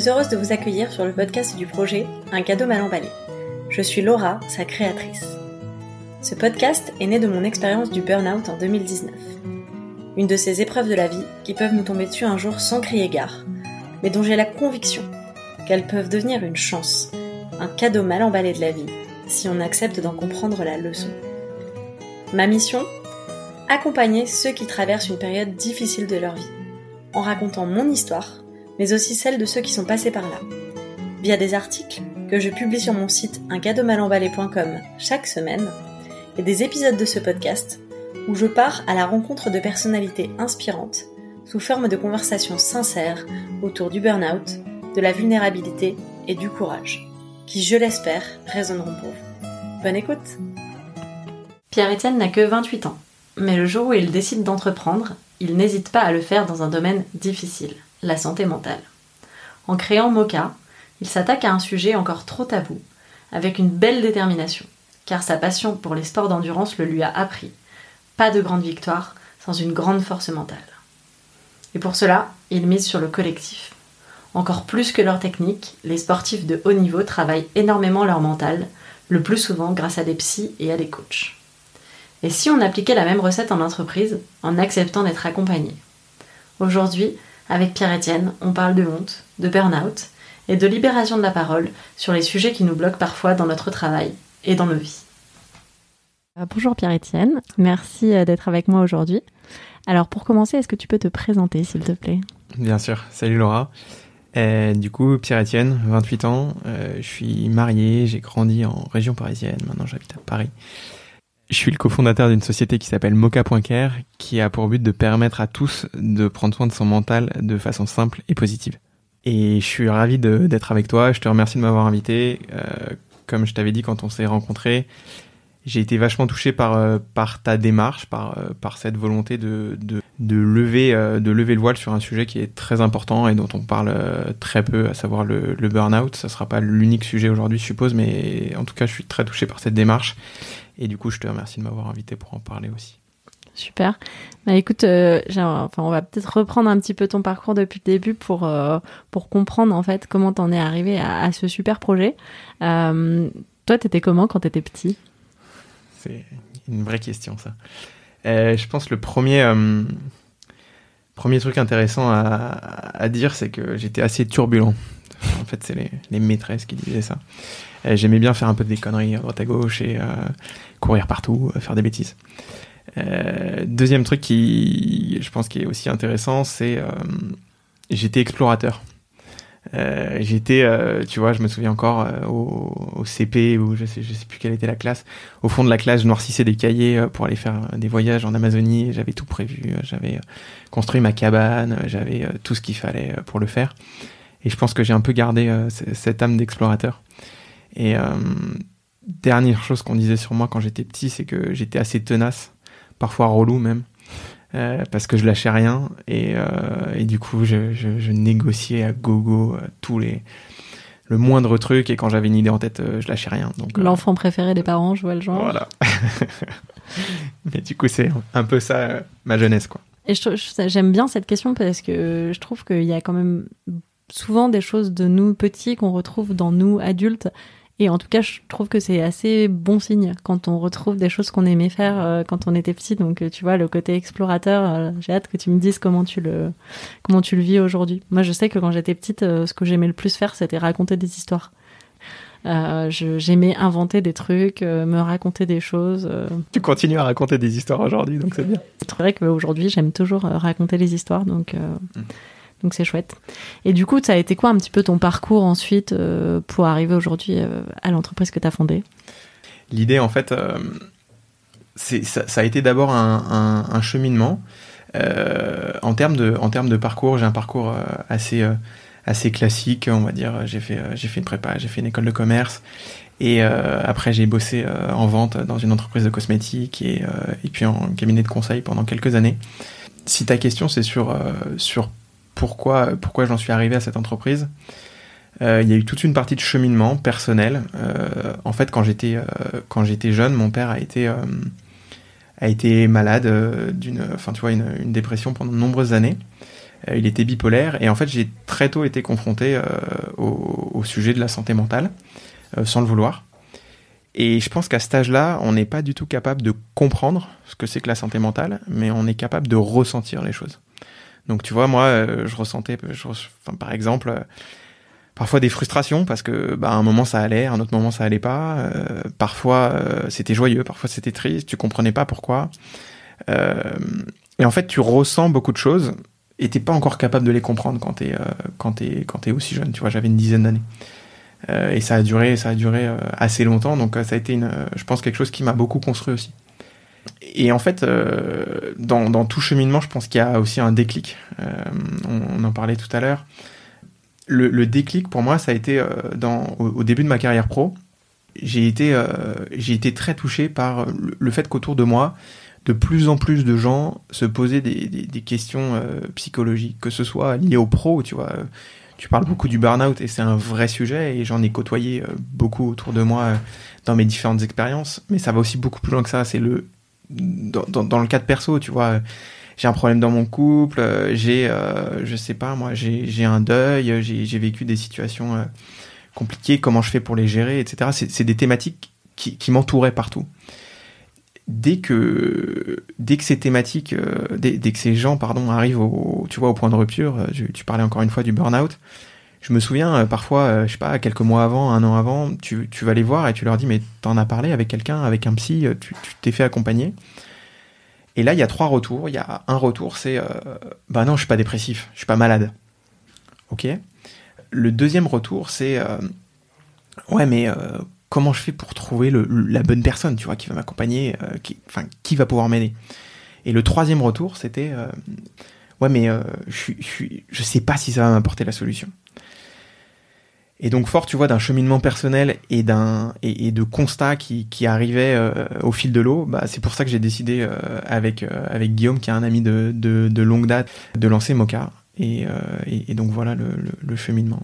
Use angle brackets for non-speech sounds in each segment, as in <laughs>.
suis heureuse de vous accueillir sur le podcast du projet Un cadeau mal emballé. Je suis Laura, sa créatrice. Ce podcast est né de mon expérience du burn-out en 2019. Une de ces épreuves de la vie qui peuvent nous tomber dessus un jour sans crier gare, mais dont j'ai la conviction qu'elles peuvent devenir une chance, un cadeau mal emballé de la vie, si on accepte d'en comprendre la leçon. Ma mission Accompagner ceux qui traversent une période difficile de leur vie, en racontant mon histoire, mais aussi celle de ceux qui sont passés par là, via des articles que je publie sur mon site uncadeaumalemballé.com chaque semaine, et des épisodes de ce podcast où je pars à la rencontre de personnalités inspirantes sous forme de conversations sincères autour du burn-out, de la vulnérabilité et du courage, qui, je l'espère, résonneront pour vous. Bonne écoute! Pierre-Étienne n'a que 28 ans, mais le jour où il décide d'entreprendre, il n'hésite pas à le faire dans un domaine difficile, la santé mentale. En créant Mocha, il s'attaque à un sujet encore trop tabou, avec une belle détermination, car sa passion pour les sports d'endurance le lui a appris. Pas de grande victoire sans une grande force mentale. Et pour cela, il mise sur le collectif. Encore plus que leur technique, les sportifs de haut niveau travaillent énormément leur mental, le plus souvent grâce à des psys et à des coachs. Et si on appliquait la même recette en entreprise, en acceptant d'être accompagné? Aujourd'hui, avec Pierre-Étienne, on parle de honte, de burn-out et de libération de la parole sur les sujets qui nous bloquent parfois dans notre travail et dans nos vies. Euh, bonjour Pierre-Étienne, merci euh, d'être avec moi aujourd'hui. Alors pour commencer, est-ce que tu peux te présenter s'il te plaît? Bien sûr, salut Laura. Euh, du coup, Pierre-Étienne, 28 ans, je suis marié, j'ai grandi en région parisienne, maintenant j'habite à Paris. Je suis le cofondateur d'une société qui s'appelle Mocha.care, qui a pour but de permettre à tous de prendre soin de son mental de façon simple et positive. Et je suis ravi d'être avec toi, je te remercie de m'avoir invité. Euh, comme je t'avais dit quand on s'est rencontrés, j'ai été vachement touché par, euh, ta démarche, par, euh, cette volonté de, lever, le voile sur un sujet qui est très important et dont on parle très peu, à savoir le, le burn-out. Ça sera pas l'unique sujet aujourd'hui, je suppose, mais en tout cas, je suis très touché par cette démarche et du coup, je te remercie de m'avoir invité pour en parler aussi. Super. Bah écoute, euh, enfin, on va peut-être reprendre un petit peu ton parcours depuis le début pour euh, pour comprendre en fait comment t'en es arrivé à, ce super projet. Euh, toi, t'étais comment quand t'étais petit? C'est une vraie question ça. je pense le premier premier truc intéressant à, à dire, c'est que j'étais assez turbulent. En fait, c'est les, les maîtresses qui disaient ça. J'aimais bien faire un peu des conneries à droite à gauche et courir partout, faire des bêtises. Euh, deuxième truc qui, je pense, qui est aussi intéressant, c'est euh, j'étais explorateur. Euh, j'étais, euh, tu vois, je me souviens encore euh, au, au, CP ou je sais, je sais plus quelle était la classe. Au fond de la classe, je noircissais des cahiers pour aller faire des voyages en Amazonie. J'avais tout prévu. J'avais construit ma cabane. J'avais tout ce qu'il fallait pour le faire. Et je pense que j'ai un peu gardé cette âme d'explorateur. Et dernière chose qu'on disait sur moi quand j'étais petit, c'est que j'étais assez tenace, parfois relou même, euh, parce que je lâchais rien et, euh, et du coup je, je, je, négociais à gogo euh, tous les le moindre truc et quand j'avais une idée en tête, euh, je lâchais rien. Donc l'enfant préféré des parents, je vois le genre. Voilà. <laughs> Mais du coup c'est un peu ça ma jeunesse quoi. Et j'aime bien cette question parce que je trouve qu'il y a quand même souvent des choses de nous petits qu'on retrouve dans nous adultes et en tout cas, je trouve que c'est assez bon signe quand on retrouve des choses qu'on aimait faire euh, quand on était petit. Donc, euh, tu vois, le côté explorateur, euh, j'ai hâte que tu me dises comment tu le, comment tu le vis aujourd'hui. Moi, je sais que quand j'étais petite, ce que j'aimais le plus faire, c'était raconter des histoires. j'aimais inventer des trucs, me raconter des choses. Tu continues à raconter des histoires aujourd'hui, donc c'est bien. C'est vrai qu'aujourd'hui, j'aime toujours raconter les histoires, donc. Mm. Donc c'est chouette. Et du coup, ça a été quoi un petit peu ton parcours ensuite euh, pour arriver aujourd'hui euh, à l'entreprise que tu as fondée? L'idée, en fait, euh, ça, a été d'abord un, un, cheminement. en, termes de, en termes de parcours, j'ai un parcours assez, assez classique, on va dire. J'ai fait, j'ai fait une prépa, j'ai fait une école de commerce. Et après, j'ai bossé en vente dans une entreprise de cosmétiques et, et puis en cabinet de conseil pendant quelques années. Si ta question, c'est sur, sur pourquoi, pourquoi j'en suis arrivé à cette entreprise. Euh, il y a eu toute une partie de cheminement personnel. Euh, en fait, quand j'étais euh, quand j'étais jeune, mon père a été a été malade d'une, enfin tu vois, une, dépression pendant de nombreuses années. il était bipolaire et en fait j'ai très tôt été confronté au, au, sujet de la santé mentale, sans le vouloir. Et je pense qu'à cet âge-là, on n'est pas du tout capable de comprendre ce que c'est que la santé mentale, mais on est capable de ressentir les choses. Donc tu vois, moi, je ressentais, par exemple, parfois des frustrations parce que bah, un moment ça allait, un autre moment ça allait pas. Euh, parfois euh, c'était joyeux, parfois c'était triste, tu comprenais pas pourquoi. Euh, et en fait, tu ressens beaucoup de choses et t'es pas encore capable de les comprendre quand t'es aussi jeune. Tu vois, j'avais une dizaine d'années et ça a duré ça a duré assez longtemps. Donc ça a été une, je pense quelque chose qui m'a beaucoup construit aussi. Et en fait, dans, dans tout cheminement, je pense qu'il y a aussi un déclic. On, on, en parlait tout à l'heure le, déclic pour moi, ça a été euh, au, début de ma carrière pro. J'ai été, euh, très touché par le, fait qu'autour de moi, de plus en plus de gens se posaient des, questions euh, psychologiques, que ce soit lié au pro, tu vois. Tu parles beaucoup du burn-out et c'est un vrai sujet et j'en ai côtoyé beaucoup autour de moi dans mes différentes expériences. Mais ça va aussi beaucoup plus loin que ça. C'est le dans, dans, dans, le perso, tu vois j'ai un problème dans mon couple, euh, j'ai, euh, je sais pas, moi, j'ai un deuil, j'ai vécu des situations euh, compliquées, comment je fais pour les gérer, etc. C'est des thématiques qui, qui m'entouraient partout. Dès que, dès que ces thématiques, dès, dès, que ces gens, pardon, arrivent au, tu vois, au point de rupture, tu parlais encore une fois du burn-out, je me souviens parfois, je sais pas, quelques mois avant, un an avant, tu, vas les voir et tu leur dis mais t'en as parlé avec quelqu'un, avec un psy, tu t'es fait accompagner. Et là, il y a trois retours. Il y a un retour, c'est euh, bah non, je suis pas dépressif, je suis pas malade. Ok. Le deuxième retour, c'est euh, ouais, mais euh, comment je fais pour trouver la bonne personne, tu vois, qui va m'accompagner, euh, qui, qui va pouvoir m'aider? Et le troisième retour, c'était euh, ouais, mais je, je, je sais pas si ça va m'apporter la solution. Et donc fort, tu vois, d'un cheminement personnel et d'un et, de constats qui, qui arrivaient euh, au fil de l'eau, bah, c'est pour ça que j'ai décidé euh, avec euh, avec Guillaume, qui est un ami de, de, de longue date, de lancer Mocha. Et, et, et donc voilà le, le, le cheminement.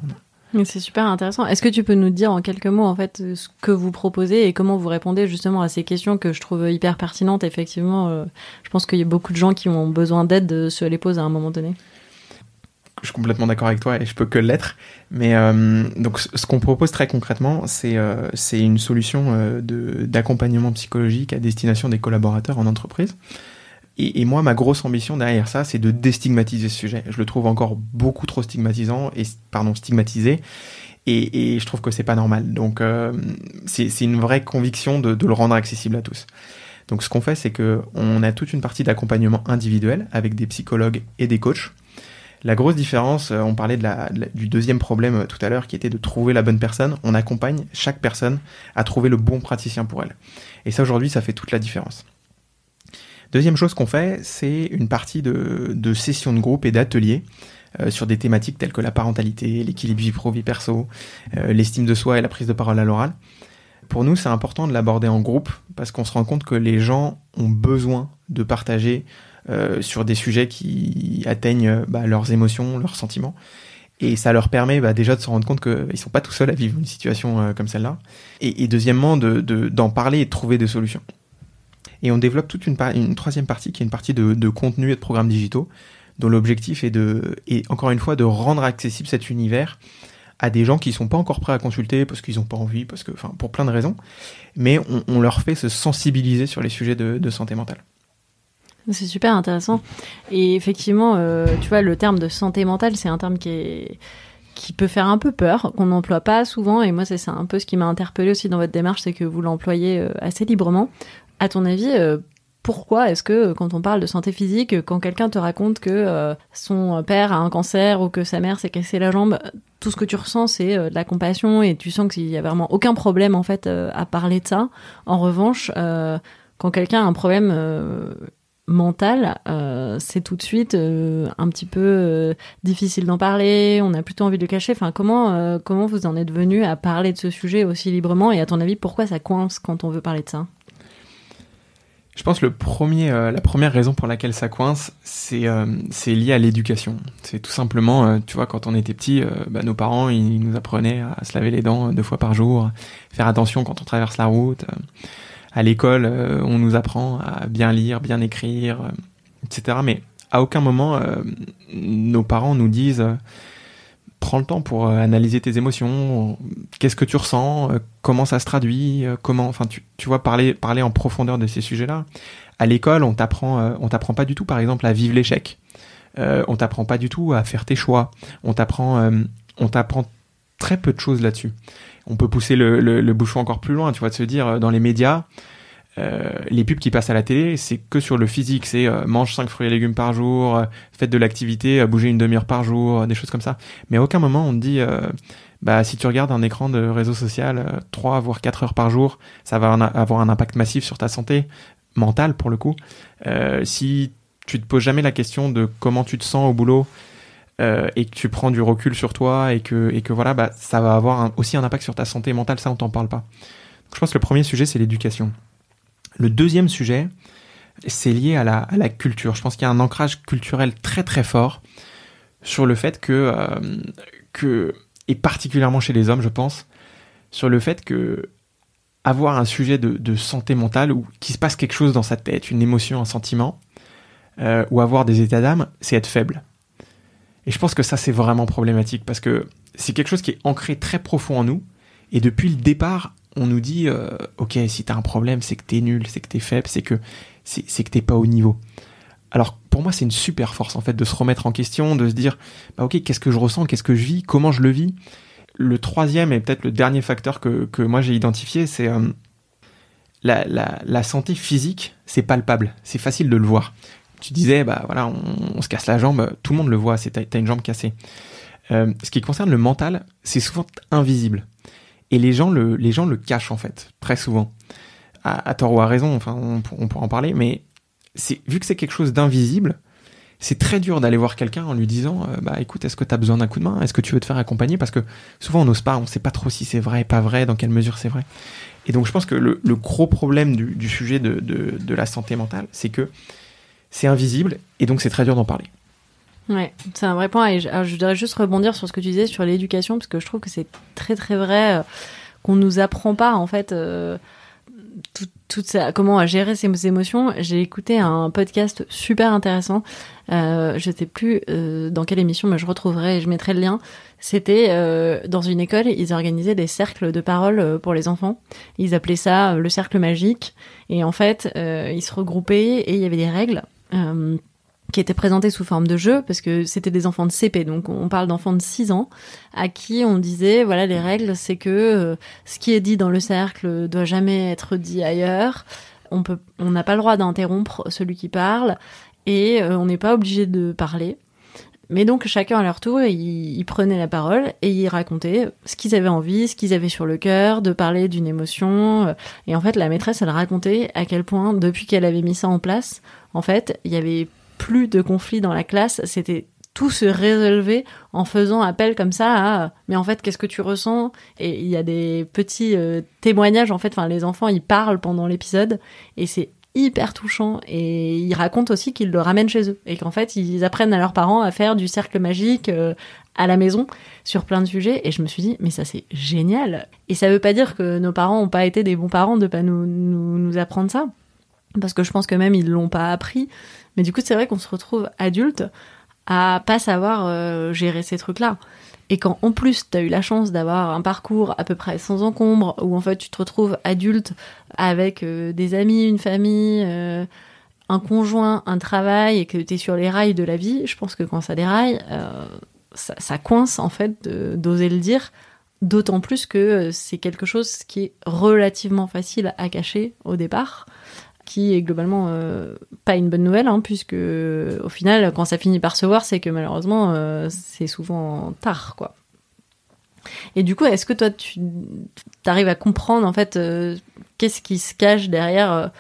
C'est super intéressant. Est-ce que tu peux nous dire en quelques mots en fait ce que vous proposez et comment vous répondez justement à ces questions que je trouve hyper pertinentes Effectivement, je pense qu'il y a beaucoup de gens qui ont besoin d'aide se les poser à un moment donné je suis complètement d'accord avec toi et je peux que l'être. Mais euh, donc, ce qu'on propose très concrètement, c'est euh, c'est une solution euh, de d'accompagnement psychologique à destination des collaborateurs en entreprise. Et, et moi, ma grosse ambition derrière ça, c'est de déstigmatiser ce sujet. Je le trouve encore beaucoup trop stigmatisant et pardon stigmatisé. Et, et je trouve que c'est pas normal. Donc, euh, c'est une vraie conviction de, de le rendre accessible à tous. Donc, ce qu'on fait, c'est que on a toute une partie d'accompagnement individuel avec des psychologues et des coachs la grosse différence, euh, on parlait du deuxième problème euh, tout à l'heure qui était de trouver la bonne personne. On accompagne chaque personne à trouver le bon praticien pour elle. Et ça aujourd'hui, ça fait toute la différence. Deuxième chose qu'on fait, c'est une partie de, sessions de groupe et d'ateliers euh, sur des thématiques telles que la parentalité, l'équilibre vie pro-vie perso, l'estime de soi et la prise de parole à l'oral. Pour nous, c'est important de l'aborder en groupe parce qu'on se rend compte que les gens ont besoin de partager sur des sujets qui atteignent bah, leurs émotions, leurs sentiments. Et ça leur permet bah, déjà de se rendre compte qu'ils sont pas tout seuls à vivre une situation euh, comme celle-là. Et, et, deuxièmement, d'en de, d'en parler et de trouver des solutions. Et on développe toute une, une troisième partie qui est une partie de, de contenu et de programmes digitaux, dont l'objectif est de, encore une fois, de rendre accessible cet univers à des gens qui sont pas encore prêts à consulter parce qu'ils ont pas envie, parce que, pour plein de raisons. Mais on, on, leur fait se sensibiliser sur les sujets de, de santé mentale. C'est super intéressant. Et effectivement, euh, tu vois, le terme de santé mentale, c'est un terme qui est qui peut faire un peu peur, qu'on n'emploie pas souvent. Et moi, c'est un peu ce qui m'a interpellé aussi dans votre démarche, c'est que vous l'employez euh, assez librement. À ton avis, euh, pourquoi est-ce que quand on parle de santé physique, quand quelqu'un te raconte que son père a un cancer ou que sa mère s'est cassé la jambe, tout ce que tu ressens c'est de la compassion et tu sens qu'il y a vraiment aucun problème en fait à parler de ça. En revanche, quand quelqu'un a un problème mental, euh, c'est tout de suite euh, un petit peu euh, difficile d'en parler. On a plutôt envie de le cacher. Enfin, comment comment vous en êtes venu à parler de ce sujet aussi librement Et à ton avis, pourquoi ça coince quand on veut parler de ça? Je pense le premier, la première raison pour laquelle ça coince, c'est c'est lié à l'éducation. C'est tout simplement, tu vois, quand on était petit, bah, nos parents ils nous apprenaient à se laver les dents deux fois par jour, faire attention quand on traverse la route à l'école, euh, on nous apprend à bien lire, bien écrire, euh, etc. Mais à aucun moment nos parents nous disent prends le temps pour analyser tes émotions, qu'est-ce que tu ressens, comment ça se traduit, comment, enfin, tu, vois, parler, en profondeur de ces sujets-là. À l'école, on t'apprend, t'apprend pas du tout, par exemple, à vivre l'échec. Euh, on t'apprend pas du tout à faire tes choix. On t'apprend très peu de choses là-dessus. On peut pousser le, bouchon encore plus loin, tu vois, de se dire, dans les médias, euh, les pubs qui passent à la télé, c'est que sur le physique, c'est euh, mange 5 fruits et légumes par jour, euh, faites de l'activité, bouger une demi-heure par jour, des choses comme ça. Mais à aucun moment on te dit, bah si tu regardes un écran de réseau social 3 voire 4 heures par jour, ça va avoir un impact massif sur ta santé mentale pour le coup. si tu te poses jamais la question de comment tu te sens au boulot, et que tu prends du recul sur toi et que, et que voilà, bah, ça va avoir aussi un impact sur ta santé mentale, ça on t'en parle pas. je pense que le premier sujet c'est l'éducation. Le deuxième sujet, c'est lié à la, culture. Je pense qu'il y a un ancrage culturel très très fort sur le fait que, euh, que, et particulièrement chez les hommes, je pense, sur le fait que avoir un sujet de, santé mentale ou qu'il se passe quelque chose dans sa tête, une émotion, un sentiment, euh, ou avoir des états d'âme, c'est être faible. Et je pense que ça, c'est vraiment problématique parce que c'est quelque chose qui est ancré très profond en nous. Et depuis le départ, on nous dit euh, ok si t'as un problème c'est que t'es nul c'est que t'es faible c'est que c'est que t'es pas au niveau. Alors pour moi c'est une super force en fait de se remettre en question de se dire bah ok qu'est-ce que je ressens qu'est-ce que je vis comment je le vis? Le troisième et peut-être le dernier facteur que, que moi j'ai identifié c'est euh, la, la, la, santé physique c'est palpable. C'est facile de le voir tu disais bah voilà on, se casse la jambe tout le monde le voit c'est t'as une jambe cassée. Euh, ce qui concerne le mental c'est souvent invisible. Et les gens le, les gens le cachent en fait, très souvent. À, tort ou à raison, enfin, on, pourra en parler, mais vu que c'est quelque chose d'invisible, c'est très dur d'aller voir quelqu'un en lui disant euh, bah écoute est-ce que tu as besoin d'un coup de main? Est-ce que tu veux te faire accompagner? Parce que souvent on n'ose pas on sait pas trop si c'est vrai pas vrai dans quelle mesure c'est vrai. Et donc je pense que le, le gros problème du, du sujet de, de, de, la santé mentale c'est que c'est invisible et donc c'est très dur d'en parler Ouais, c'est un vrai point. Et je, voudrais juste rebondir sur ce que tu disais sur l'éducation, parce que je trouve que c'est très très vrai euh, qu'on nous apprend pas en fait euh, tout, ça, comment gérer ses émotions. J'ai écouté un podcast super intéressant. Euh, je sais plus euh, dans quelle émission, mais je retrouverai et je mettrai le lien. C'était euh, dans une école, ils organisaient des cercles de parole pour les enfants. Ils appelaient ça le cercle magique. Et en fait, ils se regroupaient et il y avait des règles qui était présenté sous forme de jeu, parce que c'était des enfants de CP, donc on parle d'enfants de 6 ans, à qui on disait, voilà, les règles, c'est que euh, ce qui est dit dans le cercle doit jamais être dit ailleurs, on peut, on n'a pas le droit d'interrompre celui qui parle, et euh, on n'est pas obligé de parler. Mais donc chacun à leur tour, ils, prenaient la parole et ils racontaient ce qu'ils avaient envie, ce qu'ils avaient sur le cœur, de parler d'une émotion. Et en fait, la maîtresse, elle racontait à quel point, depuis qu'elle avait mis ça en place, en fait, il y avait plus de conflits dans la classe, c'était tout se résolver en faisant appel comme ça à mais en fait qu'est-ce que tu ressens? Et il y a des petits euh, témoignages en fait enfin les enfants ils parlent pendant l'épisode et c'est hyper touchant. Et ils racontent aussi qu'ils le ramènent chez eux. Et qu'en fait ils apprennent à leurs parents à faire du cercle magique euh, à la maison sur plein de sujets. Et je me suis dit mais ça c'est génial. Et ça veut pas dire que nos parents ont pas été des bons parents de pas nous, nous, apprendre ça. Parce que je pense que même ils l'ont pas appris. Mais du coup, c'est vrai qu'on se retrouve adulte à pas savoir euh, gérer ces trucs-là. Et quand en plus tu as eu la chance d'avoir un parcours à peu près sans encombre, où en fait tu te retrouves adulte avec euh, des amis, une famille, euh, un conjoint, un travail, et que tu es sur les rails de la vie, je pense que quand ça déraille, ça, ça, coince en fait d'oser le dire. D'autant plus que c'est quelque chose qui est relativement facile à cacher au départ qui est globalement euh, pas une bonne nouvelle, hein, puisque au final, quand ça finit par se voir, c'est que malheureusement, euh, c'est souvent tard, quoi. Et du coup, est-ce que toi, tu arrives à comprendre en fait euh, qu'est-ce qui se cache derrière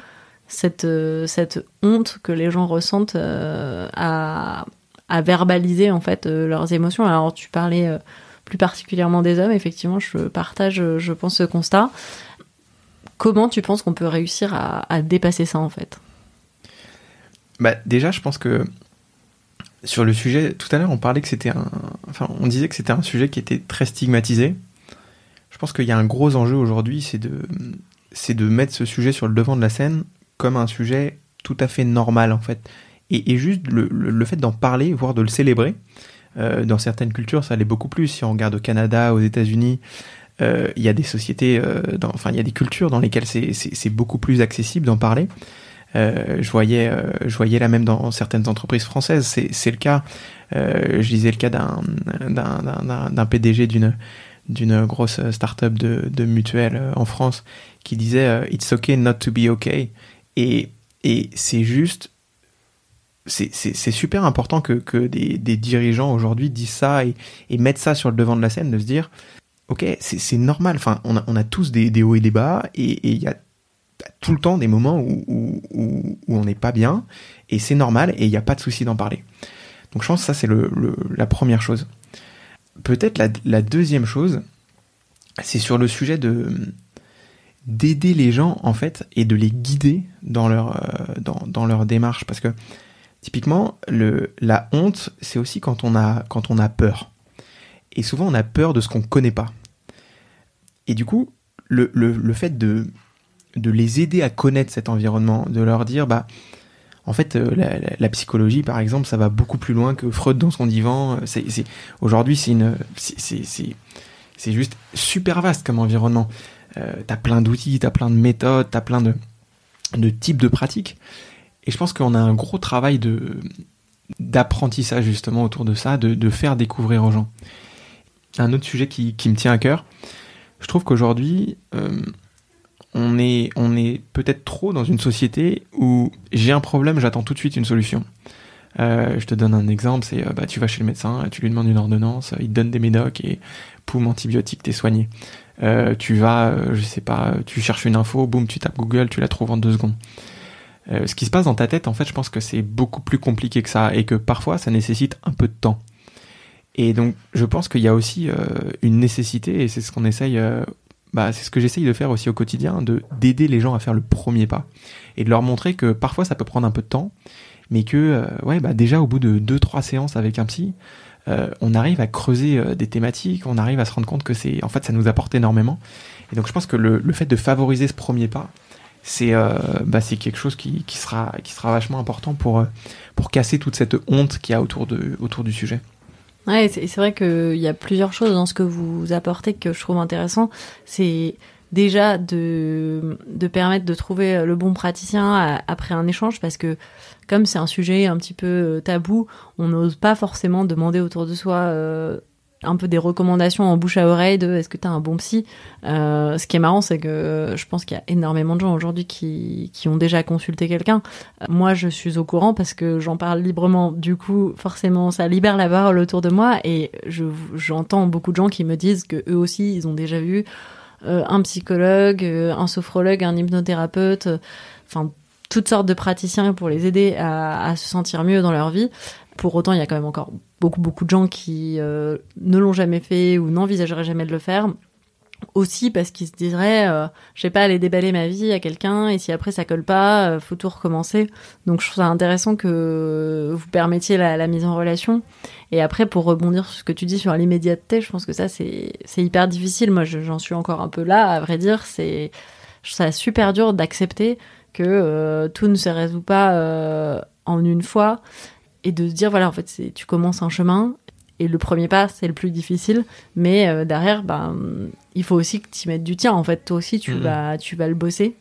cette cette honte que les gens ressentent à, à verbaliser en fait leurs émotions? Alors, tu parlais plus particulièrement des hommes, effectivement, je partage, je pense, ce constat. Comment tu penses qu'on peut réussir à, dépasser ça en fait? Bah, Déjà, je pense que sur le sujet, tout à l'heure, on parlait que c'était un. Enfin, on disait que c'était un sujet qui était très stigmatisé. Je pense qu'il y a un gros enjeu aujourd'hui, c'est de, mettre ce sujet sur le devant de la scène comme un sujet tout à fait normal en fait. Et, juste le, fait d'en parler, voire de le célébrer, euh, dans certaines cultures, ça l'est beaucoup plus. Si on regarde au Canada, aux États-Unis, il y a des sociétés, dans, enfin, il y a des cultures dans lesquelles c'est beaucoup plus accessible d'en parler. je voyais, je voyais là même dans certaines entreprises françaises, c'est le cas. je disais le cas d'un PDG d'une grosse start-up de, mutuelle en France qui disait It's okay not to be okay. Et, c'est juste. C'est super important que, des, dirigeants aujourd'hui disent ça et, mettent ça sur le devant de la scène, de se dire Ok, c'est normal. Enfin, on a, tous des, hauts et des bas, et il y a tout le temps des moments où, on n'est pas bien, et c'est normal, et il n'y a pas de souci d'en parler. Donc je pense que ça, c'est la première chose. Peut-être la, deuxième chose, c'est sur le sujet de, d'aider les gens en fait et de les guider dans leur euh, dans, leur démarche parce que typiquement la honte c'est aussi quand on a quand on a peur et souvent on a peur de ce qu'on connaît pas et du coup le, le, le, fait de de les aider à connaître cet environnement de leur dire bah en fait, euh, la, psychologie, par exemple, ça va beaucoup plus loin que Freud dans son divan. C'est, aujourd'hui, c'est une, c'est juste super vaste comme environnement. Euh, t'as plein d'outils, t'as plein de méthodes, t'as plein de, de types de pratiques. Et je pense qu'on a un gros travail de d'apprentissage justement autour de ça, de, de, faire découvrir aux gens. Un autre sujet qui, qui me tient à cœur, je trouve qu'aujourd'hui, euh, on est, peut-être trop dans une société où j'ai un problème, j'attends tout de suite une solution. Euh, je te donne un exemple, c'est bah, tu vas chez le médecin, tu lui demandes une ordonnance, il te donne des médocs et poum, antibiotique, t'es soigné. Euh, tu vas, euh, je sais pas, tu cherches une info, boum, tu tapes Google, tu la trouves en deux secondes. Euh, ce qui se passe dans ta tête, en fait, je pense que c'est beaucoup plus compliqué que ça et que parfois ça nécessite un peu de temps. Et donc, je pense qu'il y a aussi une nécessité, et c'est ce qu'on essaye, bah, c'est ce que j'essaye de faire aussi au quotidien, de d'aider les gens à faire le premier pas et de leur montrer que parfois ça peut prendre un peu de temps, mais que ouais, bah déjà au bout de deux trois séances avec un psy, euh, on arrive à creuser euh, des thématiques, on arrive à se rendre compte que c'est, en fait, ça nous apporte énormément. Et donc, je pense que le, fait de favoriser ce premier pas, c'est, euh, bah, c'est quelque chose qui, sera, qui sera vachement important pour, pour casser toute cette honte qu'il y a autour, de, autour du sujet. Ouais, c'est, vrai qu'il y a plusieurs choses dans ce que vous apportez que je trouve intéressant. C'est déjà de, de permettre de trouver le bon praticien après un échange parce que comme c'est un sujet un petit peu tabou, on n'ose pas forcément demander autour de soi euh, un peu des recommandations en bouche à oreille de est-ce que tu as un bon psy? Euh, Ce qui est marrant, c'est que je pense qu'il y a énormément de gens aujourd'hui qui, qui ont déjà consulté quelqu'un. Moi, je suis au courant parce que j'en parle librement. Du coup, forcément, ça libère la parole autour de moi et j'entends beaucoup de gens qui me disent que eux aussi, ils ont déjà vu un psychologue, un sophrologue, un hypnothérapeute, enfin toutes sortes de praticiens pour les aider à, se sentir mieux dans leur vie. Pour autant, il y a quand même encore beaucoup, beaucoup de gens qui euh, ne l'ont jamais fait ou n'envisageraient jamais de le faire. Aussi parce qu'ils se diraient, euh, je sais pas, aller déballer ma vie à quelqu'un et si après ça colle pas, euh, faut tout recommencer. Donc je trouve ça intéressant que vous permettiez la, mise en relation. Et après, pour rebondir sur ce que tu dis sur l'immédiateté, je pense que ça c'est hyper difficile. Moi, j'en suis encore un peu là, à vrai dire. C'est ça super dur d'accepter que euh, tout ne se résout pas euh, en une fois et de se dire voilà en fait c'est tu commences un chemin et le premier pas c'est le plus difficile. Mais euh, derrière ben il faut aussi que tu mettes du tien en fait. Toi aussi tu mhm. vas tu vas le bosser.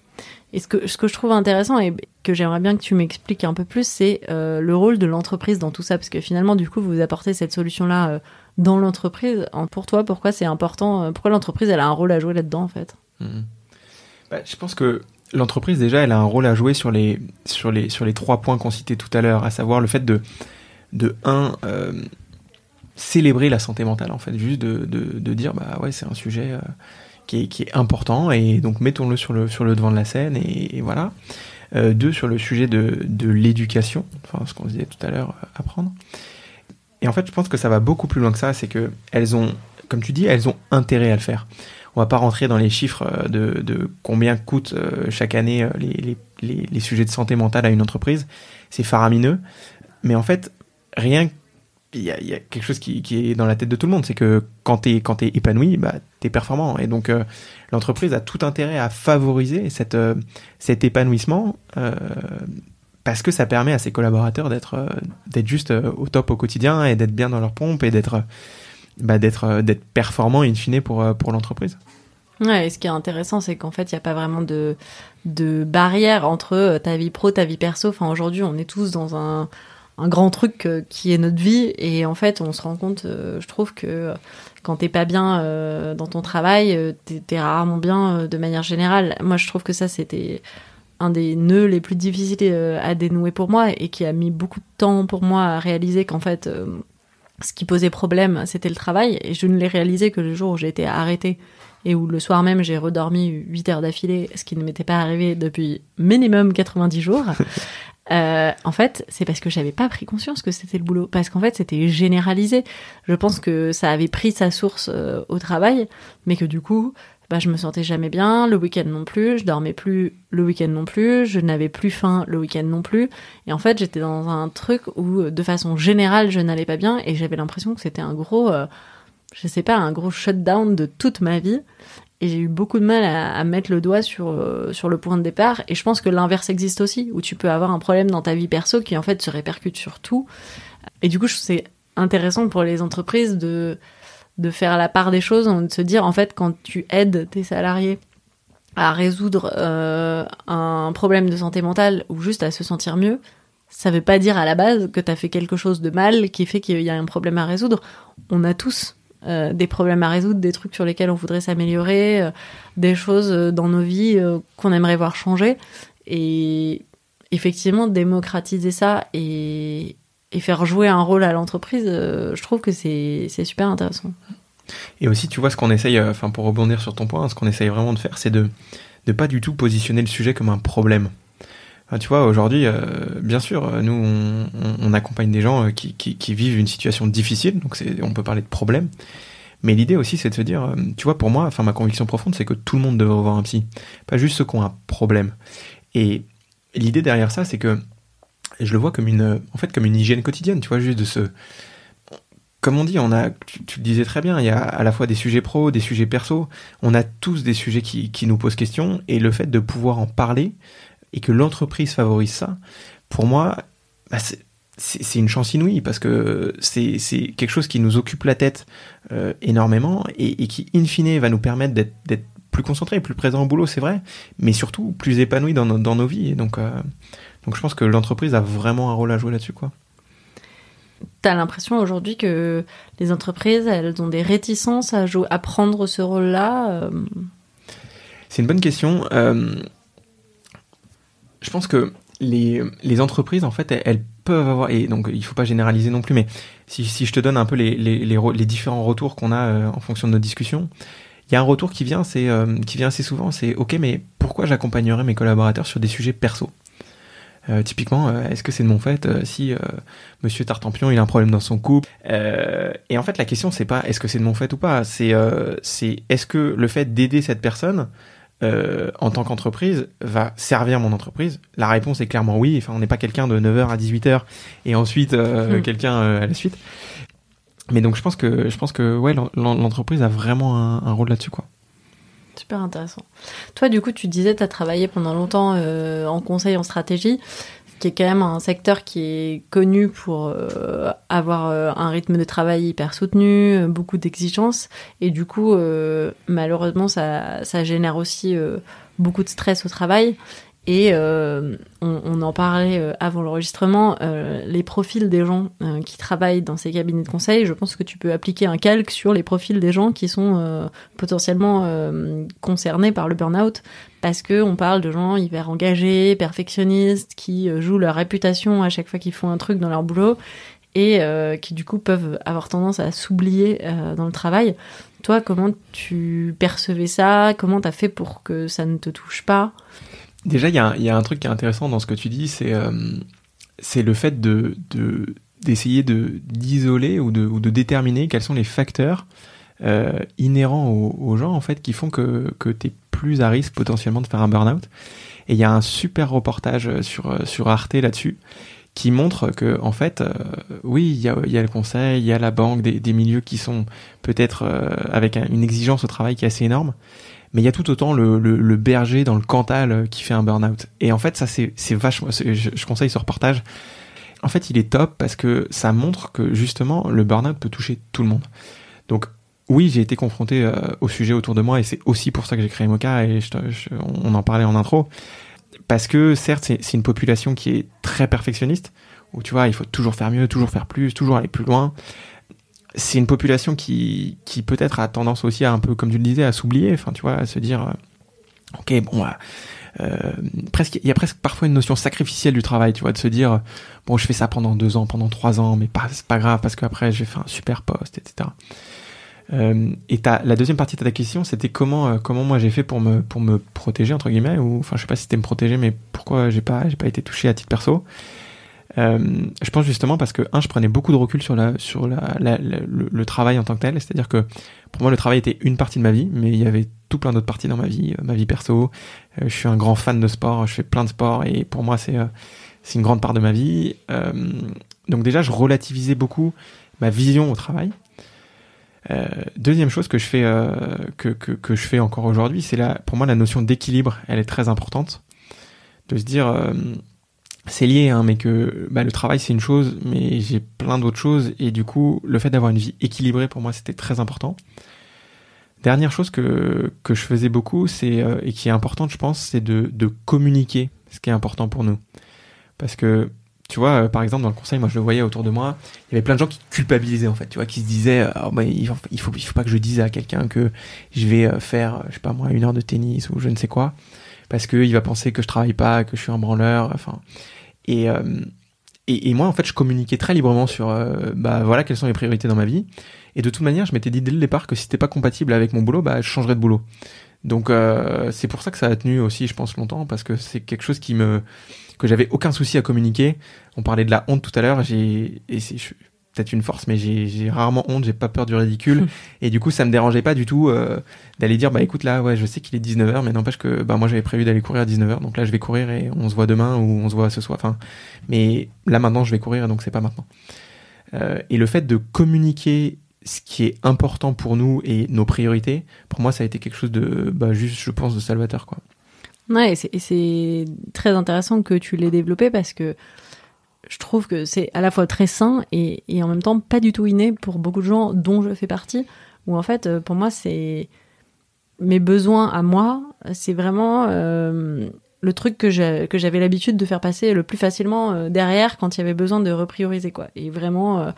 Et ce que ce que je trouve intéressant et que j'aimerais bien que tu m'expliques un peu plus c'est le rôle de l'entreprise dans tout ça. Parce que finalement du coup vous apportez cette solution là dans l'entreprise. Pour toi pourquoi c'est important pourquoi l'entreprise elle a un rôle à jouer là dedans en fait? Mhm. bah, je pense que l'entreprise déjà elle a un rôle à jouer sur les sur les sur les trois points qu'on citait tout à l'heure, à savoir le fait de de un euh, célébrer la santé mentale en fait, juste de, de, de dire bah ouais c'est un sujet euh, qui, est, qui est important et donc mettons-le sur le sur le devant de la scène et, voilà. Euh, deux sur le sujet de, de l'éducation, enfin ce qu'on disait tout à l'heure, apprendre. Et en fait, je pense que ça va beaucoup plus loin que ça, c'est que elles ont, comme tu dis, elles ont intérêt à le faire on va pas rentrer dans les chiffres euh, de, combien coûtent euh, chaque année euh, les, sujets de santé mentale à une entreprise. C'est faramineux. Mais en fait, rien il y, a, quelque chose qui, est dans la tête de tout le monde, c'est que quand tu es, quand es épanoui, bah, tu es performant. Et donc, l'entreprise a tout intérêt à favoriser cet épanouissement parce que ça permet à ses collaborateurs d'être d'être juste au top au quotidien et d'être bien dans leur pompe et d'être bah, d'être d'être performant in fine pour pour l'entreprise. Ouais, et ce qui est intéressant, c'est qu'en fait, il n'y a pas vraiment de, de barrière entre ta vie pro, ta vie perso. Enfin, aujourd'hui, on est tous dans un, un grand truc qui est notre vie. Et en fait, on se rend compte, je trouve, que quand t'es pas bien euh, dans ton travail, euh, t'es rarement bien euh, de manière générale. Moi, je trouve que ça, c'était un des nœuds les plus difficiles à dénouer pour moi et qui a mis beaucoup de temps pour moi à réaliser qu'en fait, ce qui posait problème, c'était le travail. Et je ne l'ai réalisé que le jour où j'ai été arrêtée et où le soir même j'ai redormi 8 heures d'affilée, ce qui ne m'était pas arrivé depuis minimum 90 jours. <laughs> Euh, en fait, c'est parce que j'avais pas pris conscience que c'était le boulot, parce qu'en fait, c'était généralisé. Je pense que ça avait pris sa source euh, au travail, mais que du coup, bah, je me sentais jamais bien, le week-end non plus, je dormais plus le week-end non plus, je n'avais plus faim le week-end non plus, et en fait, j'étais dans un truc où, de façon générale, je n'allais pas bien, et j'avais l'impression que c'était un gros, euh, je sais pas, un gros shutdown de toute ma vie. Et j'ai eu beaucoup de mal à, mettre le doigt sur, euh, sur le point de départ. Et je pense que l'inverse existe aussi, où tu peux avoir un problème dans ta vie perso qui en fait se répercute sur tout. Et du coup, c'est intéressant pour les entreprises de, de faire la part des choses, de se dire en fait quand tu aides tes salariés à résoudre euh, un problème de santé mentale ou juste à se sentir mieux, ça veut pas dire à la base que tu as fait quelque chose de mal qui fait qu'il y a un problème à résoudre. On a tous euh, des problèmes à résoudre, des trucs sur lesquels on voudrait s'améliorer, euh, des choses dans nos vies qu'on aimerait voir changer. Et effectivement, démocratiser ça et, faire jouer un rôle à l'entreprise, je trouve que c'est super intéressant. Et aussi, tu vois, ce qu'on essaye, enfin pour rebondir sur ton point, ce qu'on essaye vraiment de faire, c'est de ne pas du tout positionner le sujet comme un problème. tu vois, aujourd'hui, bien sûr, nous, on, accompagne des gens qui, qui, vivent une situation difficile, donc on peut parler de problème. Mais l'idée aussi, c'est de se dire, euh, tu vois, pour moi, enfin ma conviction profonde, c'est que tout le monde devrait avoir un psy, pas juste ceux qui ont un problème. Et l'idée derrière ça, c'est que je le vois comme une, en fait, comme une hygiène quotidienne, tu vois, juste de se, comme on dit, on a, tu, le disais très bien, il y a à la fois des sujets pro, des sujets perso, on a tous des sujets qui, qui nous posent question, et le fait de pouvoir en parler et que l'entreprise favorise ça, pour moi, bah, c'est une chance inouïe parce que c'est quelque chose qui nous occupe la tête euh, énormément et, qui, in fine, va nous permettre d'être plus concentrés, plus présents au boulot, c'est vrai, mais surtout plus épanouis dans, dans nos vies. Et donc, euh, donc je pense que l'entreprise a vraiment un rôle à jouer là-dessus. quoi. T'as l'impression aujourd'hui que les entreprises, elles ont des réticences à, jouer, à prendre ce rôle-là euh? C'est une bonne question. je pense que les, les entreprises, en fait, elles, peuvent avoir, et donc il faut pas généraliser non plus, mais si, si je te donne un peu les, les, les, différents retours qu'on a euh, en fonction de nos discussions, il y a un retour qui vient, c'est euh, qui vient assez souvent, c'est ok, mais pourquoi j'accompagnerais mes collaborateurs sur des sujets perso? Euh, typiquement, est-ce que c'est de mon fait si Monsieur Tartampion il a un problème dans son couple Et en fait, la question c'est pas est-ce que c'est de mon fait ou pas, c'est c'est est-ce que le fait d'aider cette personne euh, en tant qu'entreprise, va servir mon entreprise? La réponse est clairement oui. Enfin, on n'est pas quelqu'un de 9h à 18h et ensuite euh, hmm. quelqu'un euh, à la suite. Mais donc, je pense que, je pense que ouais, l'entreprise a vraiment un, rôle là-dessus. quoi. Super intéressant. Toi, du coup, tu disais, tu as travaillé pendant longtemps en conseil en stratégie qui est quand même un secteur qui est connu pour euh, avoir euh, un rythme de travail hyper soutenu, euh, beaucoup d'exigences, et du coup, malheureusement, ça, génère aussi beaucoup de stress au travail. Et euh, on, en parlait euh, avant l'enregistrement, euh, les profils des gens qui travaillent dans ces cabinets de conseil, je pense que tu peux appliquer un calque sur les profils des gens qui sont potentiellement concernés par le burn-out, parce que on parle de gens hyper engagés, perfectionnistes, qui jouent leur réputation à chaque fois qu'ils font un truc dans leur boulot, et qui du coup peuvent avoir tendance à s'oublier dans le travail. Toi, comment tu percevais ça? Comment t'as fait pour que ça ne te touche pas? Déjà, il y, a un truc qui est intéressant dans ce que tu dis, c'est euh, le fait de d'essayer de d'isoler ou de, ou de déterminer quels sont les facteurs euh, inhérents aux, gens en fait qui font que, que tu es plus à risque potentiellement de faire un burn-out. Et il y a un super reportage sur, sur Arte là-dessus qui montre que en fait, euh, oui, il y a, y a, le conseil, il y a la banque, des, des milieux qui sont peut-être avec une exigence au travail qui est assez énorme, mais il y a tout autant le, le, berger dans le Cantal qui fait un burn-out. Et en fait, ça, c'est vachement. Je, je, conseille ce reportage. En fait, il est top parce que ça montre que justement, le burn-out peut toucher tout le monde. Donc, oui, j'ai été confronté euh, au sujet autour de moi et c'est aussi pour ça que j'ai créé Mocha et on en parlait en intro. Parce que certes, c'est une population qui est très perfectionniste, où tu vois, il faut toujours faire mieux, toujours faire plus, toujours aller plus loin. C'est une population qui, qui peut-être a tendance aussi à un peu, comme tu le disais, à s'oublier, enfin tu vois, à se dire, euh, ok, bon, euh, presque, il y a presque parfois une notion sacrificielle du travail, tu vois, de se dire, bon, je fais ça pendant deux ans, pendant trois ans, mais pas, c'est pas grave parce qu'après, je vais faire un super poste, etc. Euh, et la deuxième partie de ta question, c'était comment, euh, comment moi j'ai fait pour me, pour me protéger, entre guillemets, ou enfin je sais pas si c'était me protéger, mais pourquoi j'ai pas, j'ai pas été touché à titre perso. Euh, je pense justement parce que, un, je prenais beaucoup de recul sur, la, sur la, le, travail en tant que tel, c'est-à-dire que pour moi le travail était une partie de ma vie, mais il y avait tout plein d'autres parties dans ma vie, ma vie perso. je suis un grand fan de sport, je fais plein de sport, et pour moi c'est c'est une grande part de ma vie. donc déjà, je relativisais beaucoup ma vision au travail. Euh, deuxième chose que je fais euh, que, que, que, je fais encore aujourd'hui, c'est là pour moi la notion d'équilibre, elle est très importante. De se dire euh, c'est lié, hein, mais que bah, le travail c'est une chose, mais j'ai plein d'autres choses et du coup le fait d'avoir une vie équilibrée pour moi c'était très important. Dernière chose que, que je faisais beaucoup, c'est et qui est importante, je pense, c'est de, de communiquer ce qui est important pour nous. Parce que tu vois, euh, par exemple, dans le conseil, moi, je le voyais autour de moi, il y avait plein de gens qui culpabilisaient, en fait, tu vois, qui se disaient, euh, oh, bah, il, faut, il, faut, pas que je dise à quelqu'un que je vais euh, faire, je sais pas moi, une heure de tennis ou je ne sais quoi, parce qu'il va penser que je travaille pas, que je suis un branleur, enfin. Et, et, moi, en fait, je communiquais très librement sur, bah, voilà, quelles sont les priorités dans ma vie. Et de toute manière, je m'étais dit dès le départ que si c'était pas compatible avec mon boulot, bah, je changerais de boulot. Donc, c'est pour ça que ça a tenu aussi, je pense, longtemps, parce que c'est quelque chose qui me, que j'avais aucun souci à communiquer. On parlait de la honte tout à l'heure, j'ai et c'est peut-être une force, mais j'ai rarement honte, j'ai pas peur du ridicule. <laughs> et du coup, ça me dérangeait pas du tout euh, d'aller dire, bah écoute là, ouais, je sais qu'il est 19h, mais n'empêche que bah moi j'avais prévu d'aller courir à 19h, donc là je vais courir et on se voit demain ou on se voit ce soir. Enfin, mais là maintenant je vais courir, donc c'est pas maintenant. Euh, et le fait de communiquer ce qui est important pour nous et nos priorités, pour moi ça a été quelque chose de, bah juste, je pense, de salvateur quoi. Ouais, et c'est très intéressant que tu l'aies développé parce que je trouve que c'est à la fois très sain et, en même temps pas du tout inné pour beaucoup de gens dont je fais partie. Où en fait, pour moi, c'est mes besoins à moi, c'est vraiment euh, le truc que j'avais l'habitude de faire passer le plus facilement euh, derrière quand il y avait besoin de reprioriser quoi. Et vraiment, euh,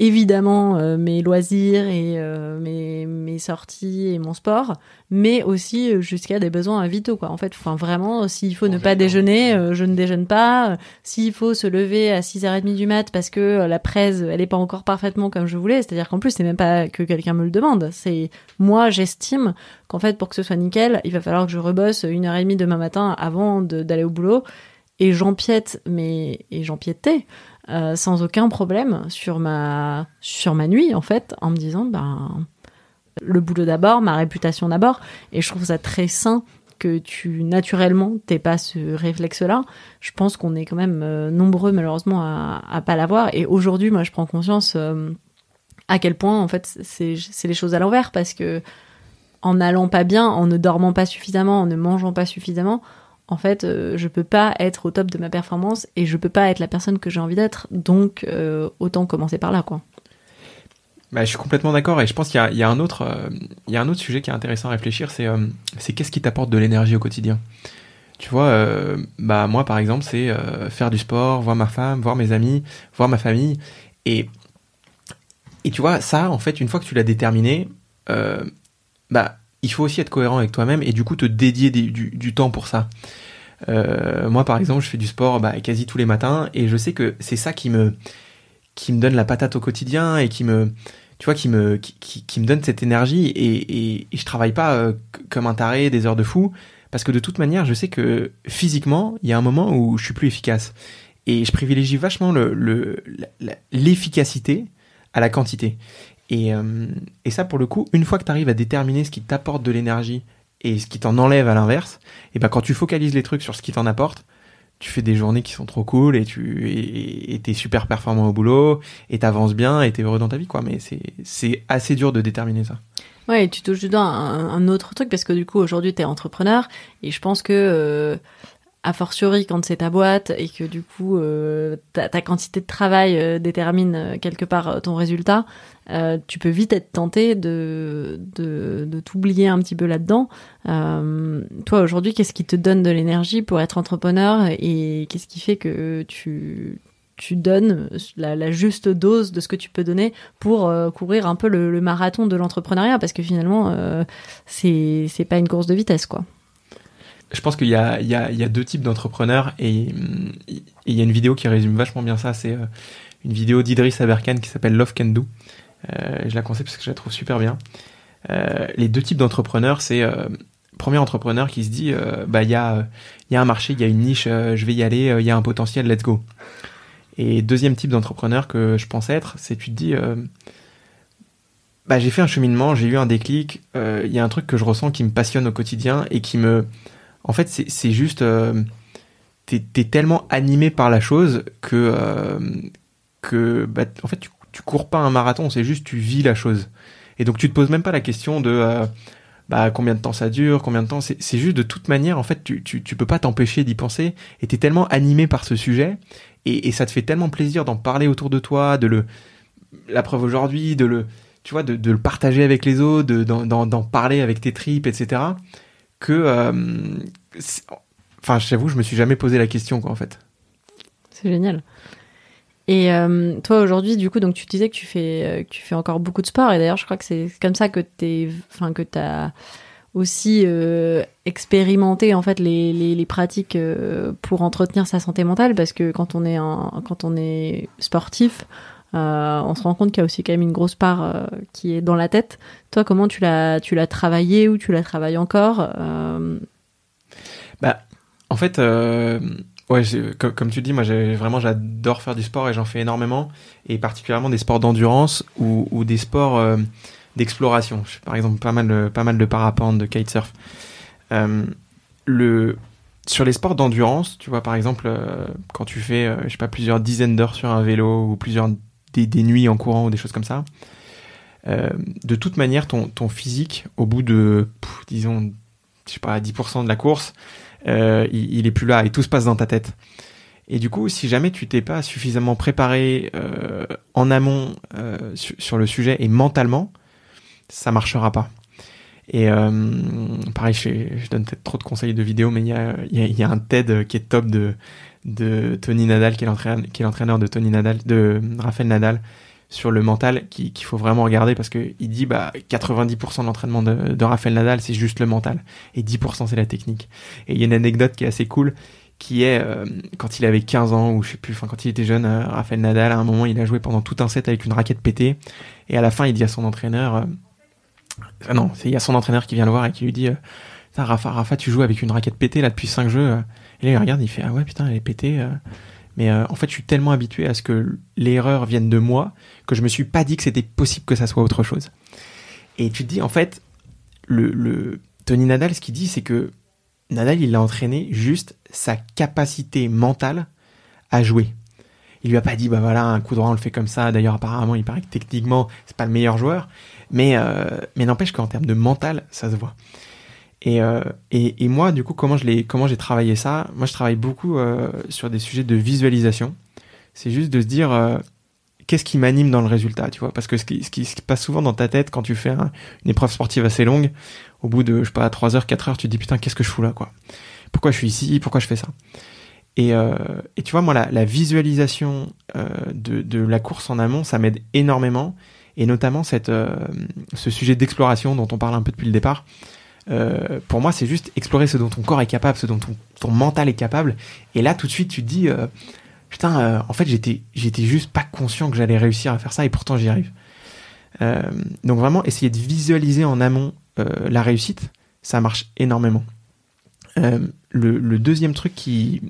évidemment euh, mes loisirs et euh, mes, mes, sorties et mon sport, mais aussi euh, jusqu'à des besoins vitaux quoi. En fait, enfin vraiment, s'il faut ne pas déjeuner, je ne déjeune pas. S'il faut se lever à 6h30 du mat parce que la presse elle est pas encore parfaitement comme je voulais, c'est-à-dire qu'en plus c'est même pas que quelqu'un me le demande, c'est moi j'estime qu'en fait pour que ce soit nickel, il va falloir que je rebosse une heure et demie demain matin avant d'aller au boulot et j'empiète mais et j'empiétais euh, sans aucun problème sur ma, sur ma nuit, en fait, en me disant, ben, le boulot d'abord, ma réputation d'abord. Et je trouve ça très sain que tu, naturellement, t'aies pas ce réflexe-là. Je pense qu'on est quand même euh, nombreux, malheureusement, à, à pas l'avoir. Et aujourd'hui, moi, je prends conscience euh, à quel point, en fait, c'est les choses à l'envers parce que en n'allant pas bien, en ne dormant pas suffisamment, en ne mangeant pas suffisamment, en fait, euh, je peux pas être au top de ma performance et je peux pas être la personne que j'ai envie d'être. Donc, euh, autant commencer par là, quoi. Bah, je suis complètement d'accord et je pense qu'il y, a un autre, euh, y a un autre sujet qui est intéressant à réfléchir, c'est c'est qu'est-ce qui t'apporte de l'énergie au quotidien? Tu vois, bah moi par exemple, c'est faire du sport, voir ma femme, voir mes amis, voir ma famille et et tu vois ça en fait une fois que tu l'as déterminé, bah il faut aussi être cohérent avec toi-même et du coup te dédier du, temps pour ça. Euh, moi, par exemple, je fais du sport bah, quasi tous les matins et je sais que c'est ça qui me qui me donne la patate au quotidien et qui me tu vois qui me qui, me donne cette énergie et, et, et je travaille pas euh, comme un taré des heures de fou parce que de toute manière, je sais que physiquement, il y a un moment où je suis plus efficace et je privilégie vachement le l'efficacité à la quantité. Euh, et, ça, pour le coup, une fois que tu arrives à déterminer ce qui t'apporte de l'énergie et ce qui t'en enlève à l'inverse, et ben quand tu focalises les trucs sur ce qui t'en apporte, tu fais des journées qui sont trop cool et tu et, t'es super performant au boulot et t'avances bien et t'es heureux dans ta vie quoi. Mais c'est assez dur de déterminer ça. Ouais et tu touches du doigt un, autre truc parce que du coup aujourd'hui t'es entrepreneur et je pense que euh, a fortiori quand c'est ta boîte et que du coup euh, ta, quantité de travail euh, détermine euh, quelque part ton résultat, tu peux vite être tenté de, de, de t'oublier un petit peu là-dedans. toi aujourd'hui, qu'est-ce qui te donne de l'énergie pour être entrepreneur et qu'est-ce qui fait que tu, tu donnes la, juste dose de ce que tu peux donner pour courir un peu le, le marathon de l'entrepreneuriat? Parce que finalement c'est pas une course de vitesse quoi je pense qu'il y, a, deux types d'entrepreneurs et il y a une vidéo qui résume vachement bien ça. C'est euh, une vidéo d'Idriss Aberkan qui s'appelle Love Can Do. Euh, je la conseille parce que je la trouve super bien. Euh, les deux types d'entrepreneurs, c'est euh, premier entrepreneur qui se dit bah il y a y a un marché, il y a une niche, je vais y aller, il y a un potentiel, let's go. Et deuxième type d'entrepreneur que je pense être, c'est tu te dis bah j'ai fait un cheminement, j'ai eu un déclic, il y a un truc que je ressens qui me passionne au quotidien et qui me en fait, c'est juste. Euh, t'es es tellement animé par la chose que. Euh, que bah, en fait, tu, cours pas un marathon, c'est juste tu vis la chose. Et donc, tu te poses même pas la question de. Euh, bah, combien de temps ça dure, combien de temps. C'est juste de toute manière, en fait, tu, tu, tu peux pas t'empêcher d'y penser. Et t'es tellement animé par ce sujet. Et, ça te fait tellement plaisir d'en parler autour de toi, de le. La preuve aujourd'hui, de le. Tu vois, de, de le partager avec les autres, d'en parler avec tes tripes, etc que. Euh, enfin, j'avoue, je me suis jamais posé la question, quoi, en fait. C'est génial. Et euh, toi aujourd'hui, du coup, donc tu disais que tu fais, euh, tu fais encore beaucoup de sport. Et d'ailleurs, je crois que c'est comme ça que tu que as aussi expérimenté en fait les, les, les pratiques pour entretenir sa santé mentale, parce que quand on est un, quand on est sportif, euh, on se rend compte qu'il y a aussi quand même une grosse part euh, qui est dans la tête. Toi, comment tu l'as, tu l'as travaillé ou tu la travailles encore euh? Bah, en fait, ouais, comme, tu dis, moi, vraiment, j'adore faire du sport et j'en fais énormément, et particulièrement des sports d'endurance ou, des sports d'exploration. Par exemple, pas mal, pas mal de parapente, de kitesurf. le sur les sports d'endurance, tu vois, par exemple, quand tu fais, je sais pas, plusieurs dizaines d'heures sur un vélo ou plusieurs des, nuits en courant ou des choses comme ça. Euh, de toute manière, ton, ton physique, au bout de, disons, je sais pas, 10% de la course, euh, il, est plus là et tout se passe dans ta tête. Et du coup, si jamais tu t'es pas suffisamment préparé euh, en amont sur, le sujet et mentalement, ça marchera pas. Et pareil, je, donne peut-être trop de conseils de vidéo, mais il y a, y a, un TED qui est top de de Tony Nadal, qui est l'entraîneur de Tony Nadal, de Rafael Nadal, sur le mental, qu'il faut vraiment regarder parce que il dit bah 90% de l'entraînement de, de Rafael Nadal c'est juste le mental. Et 10% c'est la technique. Et il y a une anecdote qui est assez cool qui est euh, quand il avait 15 ans ou je sais plus, enfin quand il était jeune, euh, Rafael Nadal à un moment il a joué pendant tout un set avec une raquette pétée. Et à la fin il dit à son entraîneur, euh, ah non il y a son entraîneur qui vient le voir et qui lui dit Rafa, Rafa tu joues avec une raquette pétée là depuis 5 jeux et là, il regarde, il fait Ah ouais, putain, elle est pétée. Euh. Mais euh, en fait, je suis tellement habitué à ce que l'erreur vienne de moi que je me suis pas dit que c'était possible que ça soit autre chose. Et tu te dis, en fait, le, Tony Nadal, ce qu'il dit, c'est que Nadal, il a entraîné juste sa capacité mentale à jouer. Il lui a pas dit, bah voilà, un coup droit, on le fait comme ça. D'ailleurs, apparemment, il paraît que techniquement, c'est pas le meilleur joueur. Mais, euh, mais n'empêche qu'en termes de mental, ça se voit. Et, euh, et, et, moi, du coup, comment je l'ai, comment j'ai travaillé ça? Moi, je travaille beaucoup euh, sur des sujets de visualisation. C'est juste de se dire euh, qu'est-ce qui m'anime dans le résultat, tu vois? Parce que ce qui, ce qui, passe souvent dans ta tête quand tu fais une épreuve sportive assez longue, au bout de, je sais pas, 3 heures, 4 heures, tu te dis putain, qu'est-ce que je fous là, quoi? Pourquoi je suis ici? Pourquoi je fais ça? Et, euh, et tu vois, moi, la, la visualisation euh, de, de la course en amont, ça m'aide énormément. Et notamment cette, ce sujet d'exploration dont on parle un peu depuis le départ. Euh, pour moi, c'est juste explorer ce dont ton corps est capable, ce dont ton, mental est capable. Et là, tout de suite, tu te dis, euh, putain, euh, en fait, j'étais, j'étais juste pas conscient que j'allais réussir à faire ça, et pourtant j'y arrive. donc vraiment, essayer de visualiser en amont la réussite, ça marche énormément. Le, deuxième truc qui,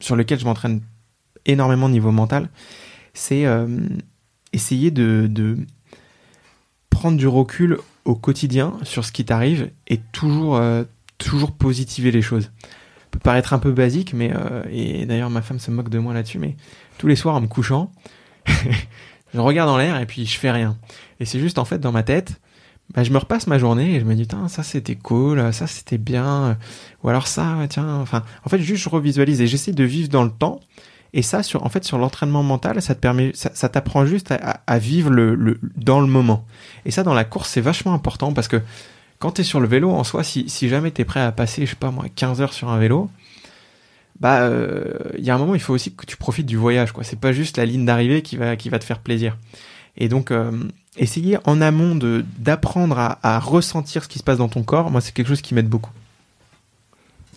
sur lequel je m'entraîne énormément niveau mental, c'est essayer de prendre du recul au quotidien sur ce qui t'arrive et toujours, euh, toujours positiver les choses. peut paraître un peu basique, mais et d'ailleurs ma femme se moque de moi là-dessus, mais tous les soirs en me couchant, <laughs> je regarde en l'air et puis je fais rien. Et c'est juste en fait dans ma tête, bah, je me repasse ma journée et je me dis, ça c'était cool, ça c'était bien, ou alors ça, tiens, enfin, en fait, juste je revisualise et j'essaie de vivre dans le temps. Et ça, sur, en fait, sur l'entraînement mental, ça te permet, ça, t'apprend juste à, vivre le, dans le moment. Et ça, dans la course, c'est vachement important parce que quand tu es sur le vélo, en soi, si, jamais tu es prêt à passer, je sais pas moi, 15 heures sur un vélo, bah, il euh, y a un moment, il faut aussi que tu profites du voyage, quoi. C'est pas juste la ligne d'arrivée qui va, qui va te faire plaisir. Et donc, euh, essayer en amont d'apprendre à, ressentir ce qui se passe dans ton corps, moi, c'est quelque chose qui m'aide beaucoup.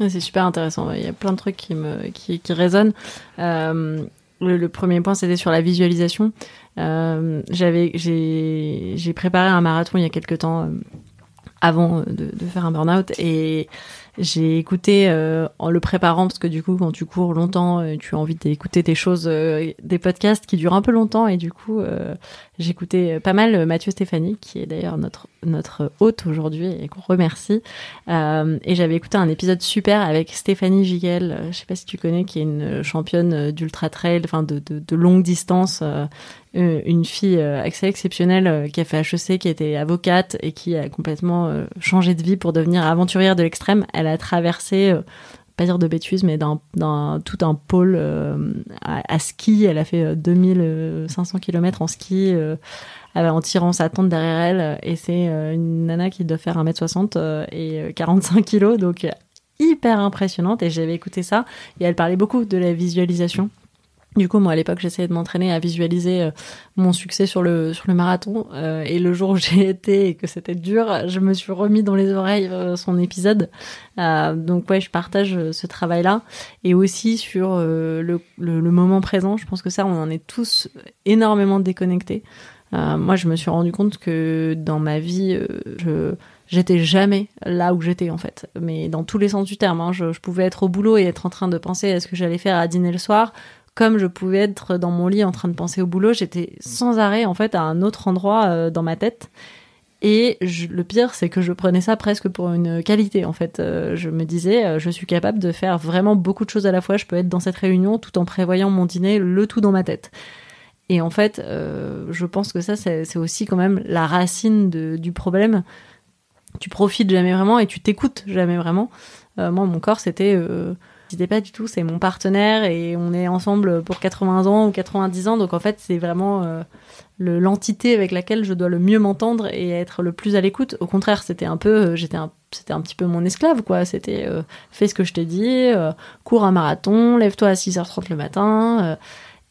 C'est super intéressant. Il y a plein de trucs qui me qui, qui résonnent. Euh, le, premier point, c'était sur la visualisation. Euh, j'avais j'ai préparé un marathon il y a quelques temps euh, avant de, de, faire un burn-out et j'ai écouté euh, en le préparant parce que du coup quand tu cours longtemps, euh, tu as envie d'écouter des choses, euh, des podcasts qui durent un peu longtemps et du coup j'écoutais pas mal Mathieu Stéphanie qui est d'ailleurs notre notre hôte aujourd'hui et qu'on remercie. et j'avais écouté un épisode super avec Stéphanie Giguel, je sais pas si tu connais, qui est une championne d'ultra trail, enfin de, de, de longue distance euh, une fille euh, assez exceptionnelle euh, qui a fait HEC, qui était avocate et qui a complètement changé de vie pour devenir aventurière de l'extrême. Elle a traversé, pas dire de bêtises, mais dans, tout un pôle à, ski. Elle a fait 2500 km en ski en tirant sa tente derrière elle. Et c'est une nana qui doit faire 1m60 et 45 kg, donc hyper impressionnante. Et j'avais écouté ça et elle parlait beaucoup de la visualisation du coup, moi, à l'époque, j'essayais de m'entraîner à visualiser euh, mon succès sur le sur le marathon. Euh, et le jour où j'ai <laughs> été et que c'était dur, je me suis remis dans les oreilles euh, son épisode. donc ouais, je partage ce travail-là et aussi sur le, le, moment présent. Je pense que ça, on en est tous énormément déconnectés. moi, je me suis rendu compte que dans ma vie, je j'étais jamais là où j'étais en fait, mais dans tous les sens du terme. Hein. Je, pouvais être au boulot et être en train de penser à ce que j'allais faire à dîner le soir, comme je pouvais être dans mon lit en train de penser au boulot, j'étais sans arrêt en fait à un autre endroit euh, dans ma tête. Et le pire, c'est que je prenais ça presque pour une qualité. En fait, euh, je me disais, euh, je suis capable de faire vraiment beaucoup de choses à la fois. Je peux être dans cette réunion tout en prévoyant mon dîner, le tout dans ma tête. Et en fait, je pense que ça, c'est aussi quand même la racine du problème. Tu profites jamais vraiment et tu t'écoutes jamais vraiment. moi, mon corps, c'était disais pas du tout, c'est mon partenaire et on est ensemble pour 80 ans ou 90 ans. Donc en fait, c'est vraiment euh, l'entité avec laquelle je dois le mieux m'entendre et être le plus à l'écoute. Au contraire, c'était un peu, euh, j'étais un, c'était un petit peu mon esclave, quoi. C'était euh, fais ce que je t'ai dit, cours un marathon, lève-toi à 6h30 le matin.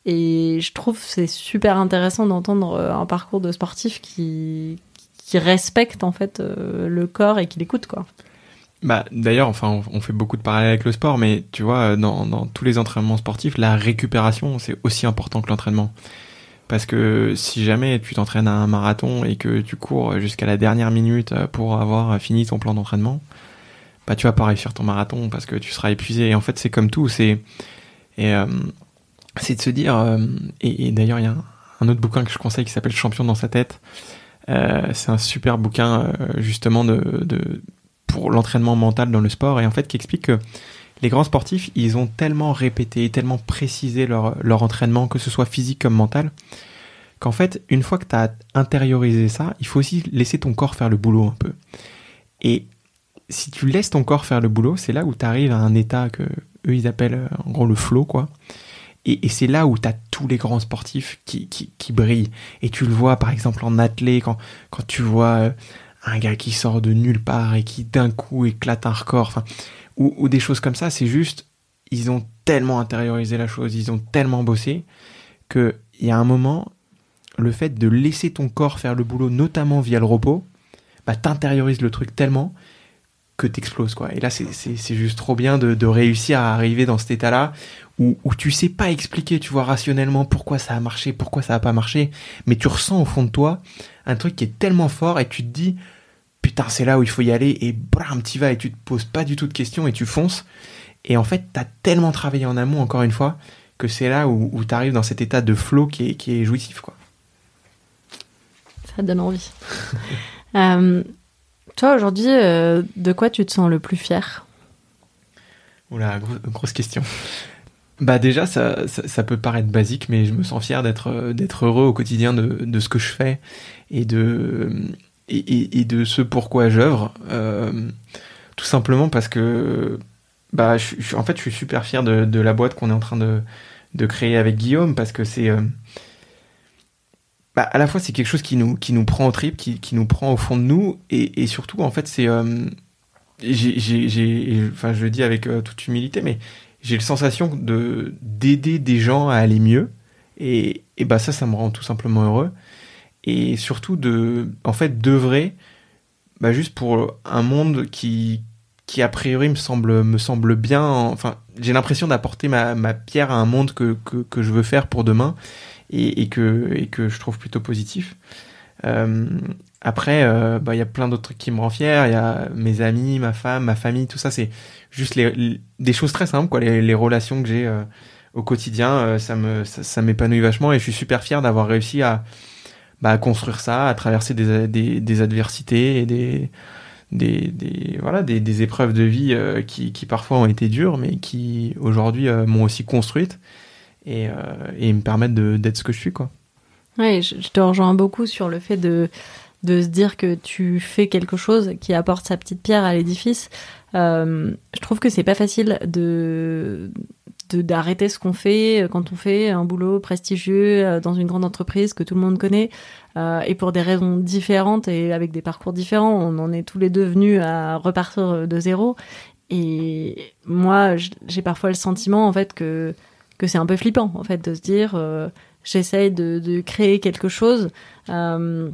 et je trouve c'est super intéressant d'entendre un parcours de sportif qui, qui respecte en fait le corps et qui l'écoute, quoi. Bah, d'ailleurs, enfin, on fait beaucoup de parallèles avec le sport, mais tu vois, dans, dans tous les entraînements sportifs, la récupération, c'est aussi important que l'entraînement. Parce que si jamais tu t'entraînes à un marathon et que tu cours jusqu'à la dernière minute pour avoir fini ton plan d'entraînement, bah tu vas pas réussir ton marathon parce que tu seras épuisé. Et en fait, c'est comme tout, c'est et euh, c'est de se dire. Euh, et, d'ailleurs, il y a un, autre bouquin que je conseille qui s'appelle Champion dans sa tête. Euh, c'est un super bouquin justement de, de pour l'entraînement mental dans le sport et en fait qui explique que les grands sportifs, ils ont tellement répété, tellement précisé leur, leur entraînement, que ce soit physique comme mental, qu'en fait, une fois que tu as intériorisé ça, il faut aussi laisser ton corps faire le boulot un peu. Et si tu laisses ton corps faire le boulot, c'est là où tu arrives à un état que eux ils appellent euh, en gros le flow, quoi. Et, c'est là où tu as tous les grands sportifs qui, qui, qui, brillent. Et tu le vois par exemple en athlée, quand, quand tu vois euh, un gars qui sort de nulle part et qui d'un coup éclate un record, ou, des choses comme ça, c'est juste, ils ont tellement intériorisé la chose, ils ont tellement bossé, que il y a un moment, le fait de laisser ton corps faire le boulot, notamment via le repos, bah t'intériorises le truc tellement que t'exploses quoi. Et là c'est juste trop bien de, de, réussir à arriver dans cet état-là où, où tu sais pas expliquer, tu vois rationnellement pourquoi ça a marché, pourquoi ça a pas marché, mais tu ressens au fond de toi un truc qui est tellement fort et tu te dis putain c'est là où il faut y aller et bram t'y vas et tu te poses pas du tout de questions et tu fonces et en fait t'as tellement travaillé en amont encore une fois que c'est là où, où tu arrives dans cet état de flow qui est, qui est jouissif quoi. Ça donne envie. <laughs> euh, toi aujourd'hui, euh, de quoi tu te sens le plus fier? Oula, grosse question. Bah déjà, ça, ça, peut paraître basique, mais je me sens fier d'être euh, d'être heureux au quotidien de, de, ce que je fais et de et, et, de ce pourquoi j'œuvre. Euh, tout simplement parce que bah je, en fait je suis super fier de, de la boîte qu'on est en train de, de créer avec Guillaume parce que c'est euh, bah, à la fois c'est quelque chose qui nous qui nous prend au trip, qui, qui nous prend au fond de nous et, et surtout en fait c'est euh, je le dis avec toute humilité mais j'ai la sensation de d'aider des gens à aller mieux et, et bah ça ça me rend tout simplement heureux et surtout de en fait d'œuvrer bah juste pour un monde qui qui a priori me semble me semble bien enfin j'ai l'impression d'apporter ma, ma pierre à un monde que, que, que je veux faire pour demain et, et, que et que je trouve plutôt positif euh, après, euh, bah, il y a plein d'autres trucs qui me rendent fier. Il y a mes amis, ma femme, ma famille, tout ça. C'est juste les, des choses très simples, quoi. Les, les relations que j'ai euh, au quotidien, euh, ça me, ça, m'épanouit vachement et je suis super fier d'avoir réussi à, bah, à construire ça, à traverser des, des, des adversités et des, des, des voilà, des, épreuves de vie qui, qui parfois ont été dures, mais qui aujourd'hui m'ont aussi construite et, et me permettent d'être ce que je suis, quoi. Oui, je te rejoins beaucoup sur le fait de de se dire que tu fais quelque chose qui apporte sa petite pierre à l'édifice. Euh, je trouve que c'est pas facile de d'arrêter ce qu'on fait quand on fait un boulot prestigieux euh, dans une grande entreprise que tout le monde connaît. Euh, et pour des raisons différentes et avec des parcours différents on en est tous les deux venus à repartir de zéro. Et moi j'ai parfois le sentiment en fait que que c'est un peu flippant en fait de se dire euh, j'essaye de, de, créer quelque chose euh,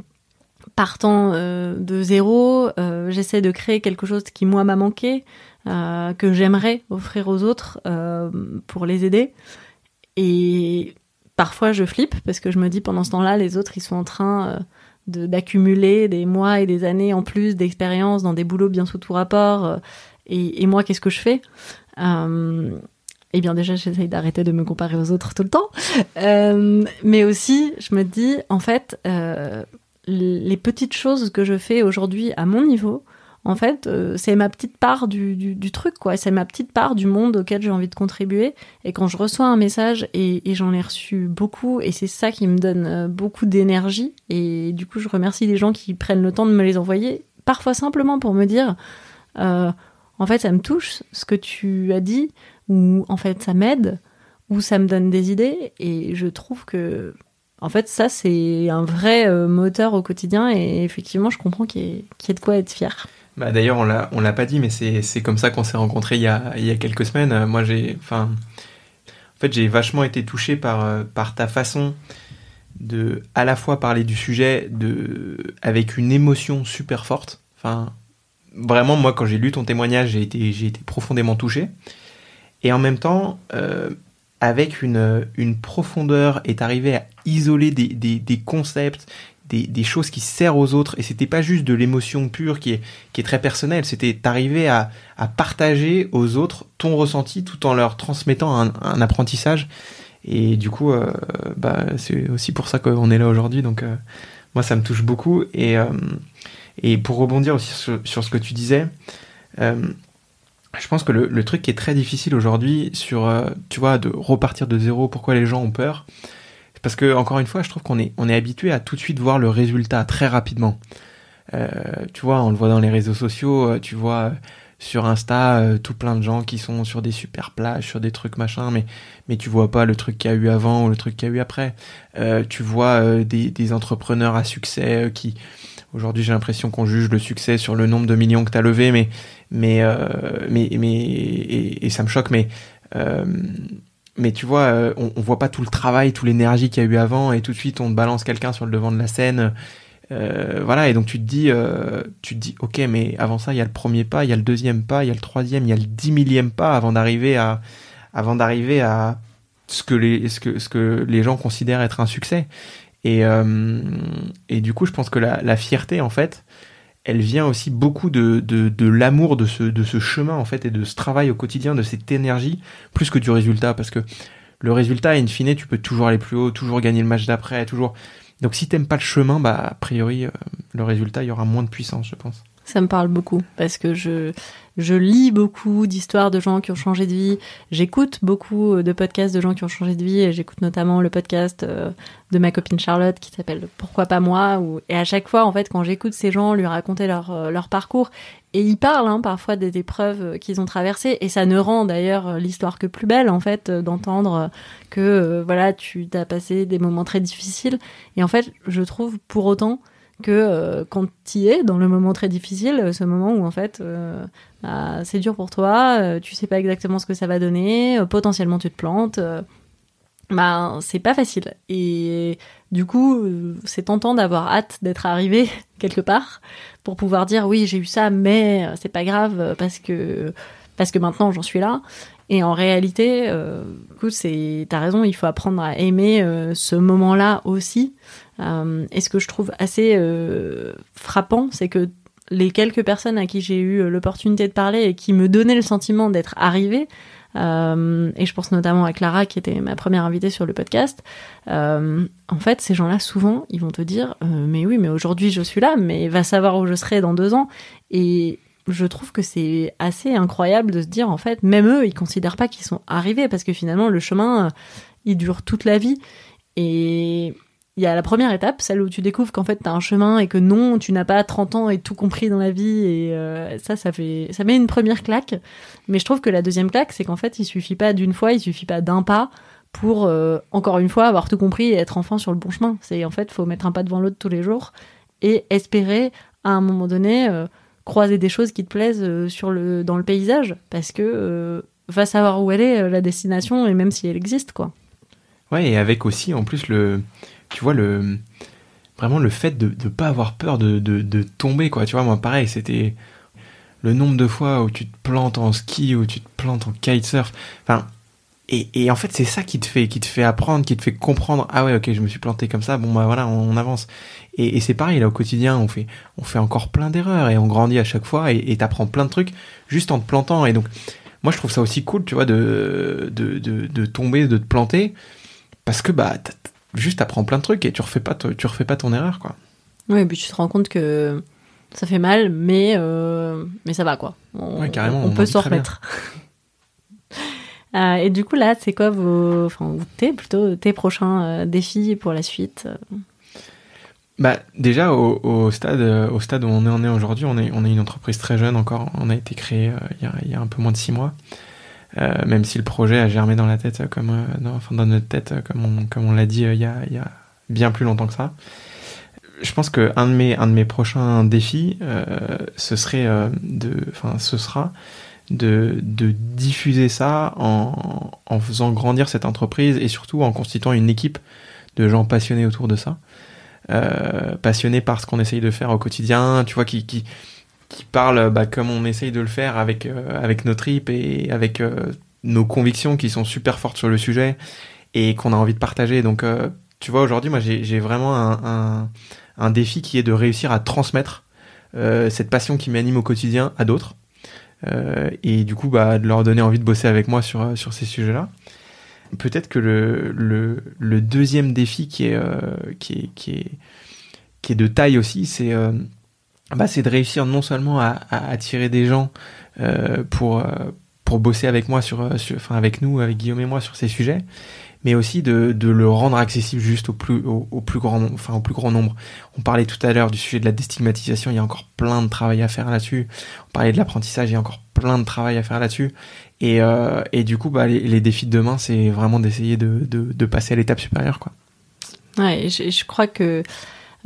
partant euh, de zéro, euh, j'essaie de créer quelque chose qui moi m'a manqué, euh, que j'aimerais offrir aux autres pour les aider. Et parfois je flippe parce que je me dis pendant ce temps-là, les autres ils sont en train d'accumuler des mois et des années en plus d'expérience dans des boulots bien sous tout rapport. Et, moi, qu'est-ce que je fais? Eh bien déjà j'essaye d'arrêter de me comparer aux autres tout le temps, euh, mais aussi je me dis en fait euh, les petites choses que je fais aujourd'hui à mon niveau, en fait, euh, c'est ma petite part du, truc, quoi. C'est ma petite part du monde auquel j'ai envie de contribuer. Et quand je reçois un message, et, j'en ai reçu beaucoup, et c'est ça qui me donne euh, beaucoup d'énergie, et du coup, je remercie les gens qui prennent le temps de me les envoyer, parfois simplement pour me dire, euh, en fait, ça me touche ce que tu as dit, ou en fait, ça m'aide, ou ça me donne des idées, et je trouve que en fait, ça, c'est un vrai moteur au quotidien et effectivement, je comprends qu'il y, ait de quoi être fier. Bah, D'ailleurs, on l'a, l'a pas dit, mais c'est comme ça qu'on s'est rencontrés il y, a, il y a quelques semaines. Euh, moi, j'ai, enfin, en fait, j'ai vachement été touché par, euh, par ta façon de, à la fois parler du sujet de, avec une émotion super forte. Enfin, vraiment, moi, quand j'ai lu ton témoignage, j'ai été, été profondément touché. Et en même temps, avec une, une profondeur, est arrivé à isoler des, des, des concepts, des, choses qui servent aux autres. Et c'était pas juste de l'émotion pure qui est, qui est très personnelle, c'était d'arriver à, partager aux autres ton ressenti tout en leur transmettant un, apprentissage. Et du coup, euh, bah, c'est aussi pour ça qu'on est là aujourd'hui. Donc, euh, moi, ça me touche beaucoup. Et, euh, et pour rebondir aussi sur, ce que tu disais, je pense que le, truc qui est très difficile aujourd'hui sur, tu vois, de repartir de zéro, pourquoi les gens ont peur, parce que, encore une fois, je trouve qu'on est, on est habitué à tout de suite voir le résultat très rapidement. Euh, tu vois, on le voit dans les réseaux sociaux, euh, tu vois sur Insta tout plein de gens qui sont sur des super plages, sur des trucs machin, mais mais tu vois pas le truc qu'il y a eu avant ou le truc qu'il y a eu après. tu vois des, des entrepreneurs à succès qui Aujourd'hui, j'ai l'impression qu'on juge le succès sur le nombre de millions que tu as levé, mais, mais, euh, mais, mais et, ça me choque, mais, euh, mais tu vois, euh, on, on, voit pas tout le travail, toute l'énergie qu'il y a eu avant, et tout de suite, on balance quelqu'un sur le devant de la scène. voilà, et donc tu te dis, tu te dis, ok, mais avant ça, il y a le premier pas, il y a le deuxième pas, il y a le troisième, il y a le dix millième pas avant d'arriver à, avant d'arriver à ce que les, ce que, ce que les gens considèrent être un succès. Et, euh, et du coup, je pense que la, fierté, en fait, elle vient aussi beaucoup de, de, de l'amour de ce, de ce chemin, en fait, et de ce travail au quotidien, de cette énergie, plus que du résultat. Parce que le résultat, in fine, tu peux toujours aller plus haut, toujours gagner le match d'après, toujours. Donc si t'aimes pas le chemin, bah, a priori, euh, le résultat, il y aura moins de puissance, je pense. Ça me parle beaucoup parce que je je lis beaucoup d'histoires de gens qui ont changé de vie. J'écoute beaucoup de podcasts de gens qui ont changé de vie. J'écoute notamment le podcast euh, de ma copine Charlotte qui s'appelle Pourquoi pas moi Et à chaque fois, en fait, quand j'écoute ces gens lui raconter leur, euh, leur parcours, et ils parlent hein, parfois des épreuves qu'ils ont traversées, et ça ne rend d'ailleurs l'histoire que plus belle, en fait, d'entendre que euh, voilà, tu as passé des moments très difficiles. Et en fait, je trouve pour autant que euh, quand tu y es dans le moment très difficile, ce moment où en fait euh, bah, c'est dur pour toi, euh, tu sais pas exactement ce que ça va donner, potentiellement tu te plantes, bah c'est pas facile. Et du coup, c'est tentant d'avoir hâte d'être arrivé <laughs> quelque part pour pouvoir dire oui j'ai eu ça, mais c'est pas grave parce que parce que maintenant j'en suis là. Et en réalité, euh, c'est, t'as raison, il faut apprendre à aimer ce moment-là aussi. Euh, et ce que je trouve assez euh, frappant, c'est que les quelques personnes à qui j'ai eu l'opportunité de parler et qui me donnaient le sentiment d'être arrivée, euh, et je pense notamment à Clara qui était ma première invitée sur le podcast. Euh, en fait, ces gens-là, souvent, ils vont te dire euh, Mais oui, mais aujourd'hui je suis là, mais va savoir où je serai dans deux ans. Et je trouve que c'est assez incroyable de se dire En fait, même eux, ils considèrent pas qu'ils sont arrivés parce que finalement, le chemin, il dure toute la vie. Et il y a la première étape, celle où tu découvres qu'en fait tu as un chemin et que non, tu n'as pas 30 ans et tout compris dans la vie et euh, ça ça fait ça met une première claque. Mais je trouve que la deuxième claque, c'est qu'en fait, il suffit pas d'une fois, il suffit pas d'un pas pour euh, encore une fois avoir tout compris et être enfin sur le bon chemin. C'est en fait, faut mettre un pas devant l'autre tous les jours et espérer à un moment donné euh, croiser des choses qui te plaisent sur le dans le paysage parce que va savoir où elle est la destination et même si elle existe quoi. Ouais, et avec aussi en plus le tu vois, le, vraiment le fait de ne pas avoir peur de, de, tomber, quoi. Tu vois, moi, pareil, c'était le nombre de fois où tu te plantes en ski, où tu te plantes en kitesurf. Enfin, et, et en fait, c'est ça qui te fait, qui te fait apprendre, qui te fait comprendre. Ah ouais, ok, je me suis planté comme ça. Bon bah voilà, on, avance. Et, c'est pareil là au quotidien, on fait, on fait encore plein d'erreurs et on grandit à chaque fois et t'apprends plein de trucs juste en te plantant. Et donc, moi, je trouve ça aussi cool, tu vois, de, de, de, de tomber, de te planter, parce que bah juste apprends plein de trucs et tu refais pas, tu refais pas ton erreur, quoi. Oui, et puis tu te rends compte que ça fait mal, mais, euh, mais ça va, quoi. On, carrément, on, peut s'en remettre. <laughs> Euh, et du coup, là, c'est quoi vos, enfin, tes plutôt tes prochains euh, défis pour la suite Bah, déjà au, stade, au stade où on est, est aujourd'hui, on est, on est une entreprise très jeune encore. On a été créé il y, a, un peu moins de six mois. Euh, même si le projet a germé dans la tête, euh, comme euh, dans, enfin, dans notre tête, comme on, comme on l'a dit il y, a, y a bien plus longtemps que ça. Je pense que un de mes un de mes prochains défis ce serait de enfin ce sera de, de diffuser ça en, en faisant grandir cette entreprise et surtout en constituant une équipe de gens passionnés autour de ça. Euh, passionnés par ce qu'on essaye de faire au quotidien tu vois qui, qui qui parle bah, comme on essaye de le faire avec, euh, avec nos tripes et avec euh, nos convictions qui sont super fortes sur le sujet et qu'on a envie de partager. Donc, euh, tu vois, aujourd'hui, moi, j'ai vraiment un, un, un, défi qui est de réussir à transmettre cette passion qui m'anime au quotidien à d'autres. et du coup, bah, de leur donner envie de bosser avec moi sur, sur ces sujets-là. Peut-être que le, le, le, deuxième défi qui est, qui est, qui est, qui est de taille aussi, c'est bah, c'est de réussir non seulement à, à attirer des gens euh, pour euh, pour bosser avec moi sur, euh, sur, enfin avec nous, avec Guillaume et moi sur ces sujets, mais aussi de, de le rendre accessible juste au plus au, au, plus grand enfin au plus grand nombre. On parlait tout à l'heure du sujet de la déstigmatisation, il y a encore plein de travail à faire là-dessus. On parlait de l'apprentissage, il y a encore plein de travail à faire là-dessus. Et, euh, et du coup, bah, les, les défis de demain, c'est vraiment d'essayer de, de, de passer à l'étape supérieure, quoi. Ouais, je, je crois que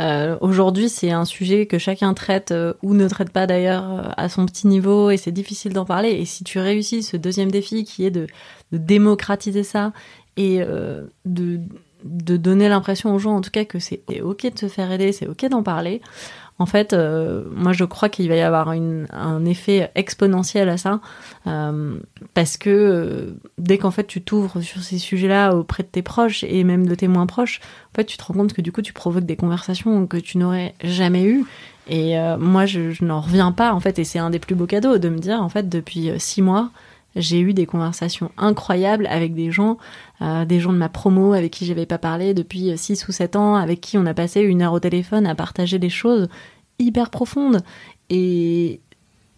euh, Aujourd'hui, c'est un sujet que chacun traite euh, ou ne traite pas d'ailleurs euh, à son petit niveau et c'est difficile d'en parler. Et si tu réussis ce deuxième défi qui est de, démocratiser ça et de donner l'impression aux gens en tout cas que c'est ok de se faire aider, c'est ok d'en parler, en fait, euh, moi je crois qu'il va y avoir un effet exponentiel à ça, euh, parce que euh, dès qu'en fait tu t'ouvres sur ces sujets-là auprès de tes proches et même de tes moins proches, en fait tu te rends compte que du coup tu provoques des conversations que tu n'aurais jamais eues. Et moi je n'en reviens pas en fait, et c'est un des plus beaux cadeaux de me dire en fait depuis six mois j'ai eu des conversations incroyables avec des gens, euh, des gens de ma promo avec qui j'avais pas parlé depuis 6 ou 7 ans, avec qui on a passé une heure au téléphone à partager des choses hyper profondes. Et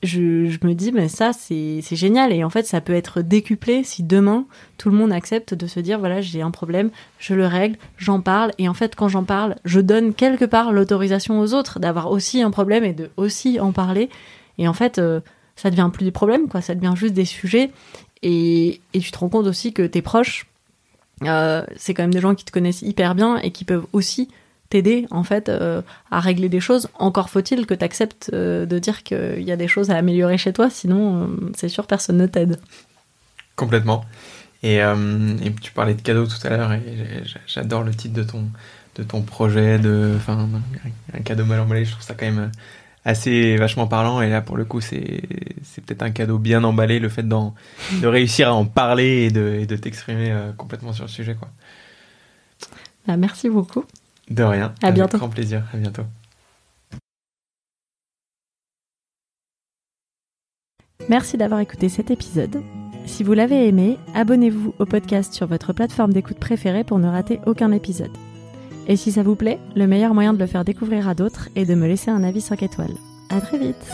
je, me dis, mais ça, c'est génial. Et en fait, ça peut être décuplé si demain, tout le monde accepte de se dire, voilà, j'ai un problème, je le règle, j'en parle. Et en fait, quand j'en parle, je donne quelque part l'autorisation aux autres d'avoir aussi un problème et de aussi en parler. Et en fait, euh, ça devient plus des problèmes, quoi. Ça devient juste des sujets. Et, et tu te rends compte aussi que tes proches, euh, c'est quand même des gens qui te connaissent hyper bien et qui peuvent aussi t'aider en fait euh, à régler des choses. Encore faut-il que tu acceptes euh, de dire qu'il y a des choses à améliorer chez toi, sinon c'est sûr personne ne t'aide. Complètement. Et, et, tu parlais de cadeaux tout à l'heure et j'adore le titre de ton de ton projet de un cadeau mal emballé. Je trouve ça quand même assez vachement parlant et là pour le coup c'est c'est peut-être un cadeau bien emballé le fait de réussir à en parler et de, et de t'exprimer euh, complètement sur le sujet quoi. Bah, merci beaucoup. De rien. À bientôt. Grand plaisir. À bientôt. Merci d'avoir écouté cet épisode. Si vous l'avez aimé, abonnez-vous au podcast sur votre plateforme d'écoute préférée pour ne rater aucun épisode. Et si ça vous plaît, le meilleur moyen de le faire découvrir à d'autres est de me laisser un avis 5 étoiles. À très vite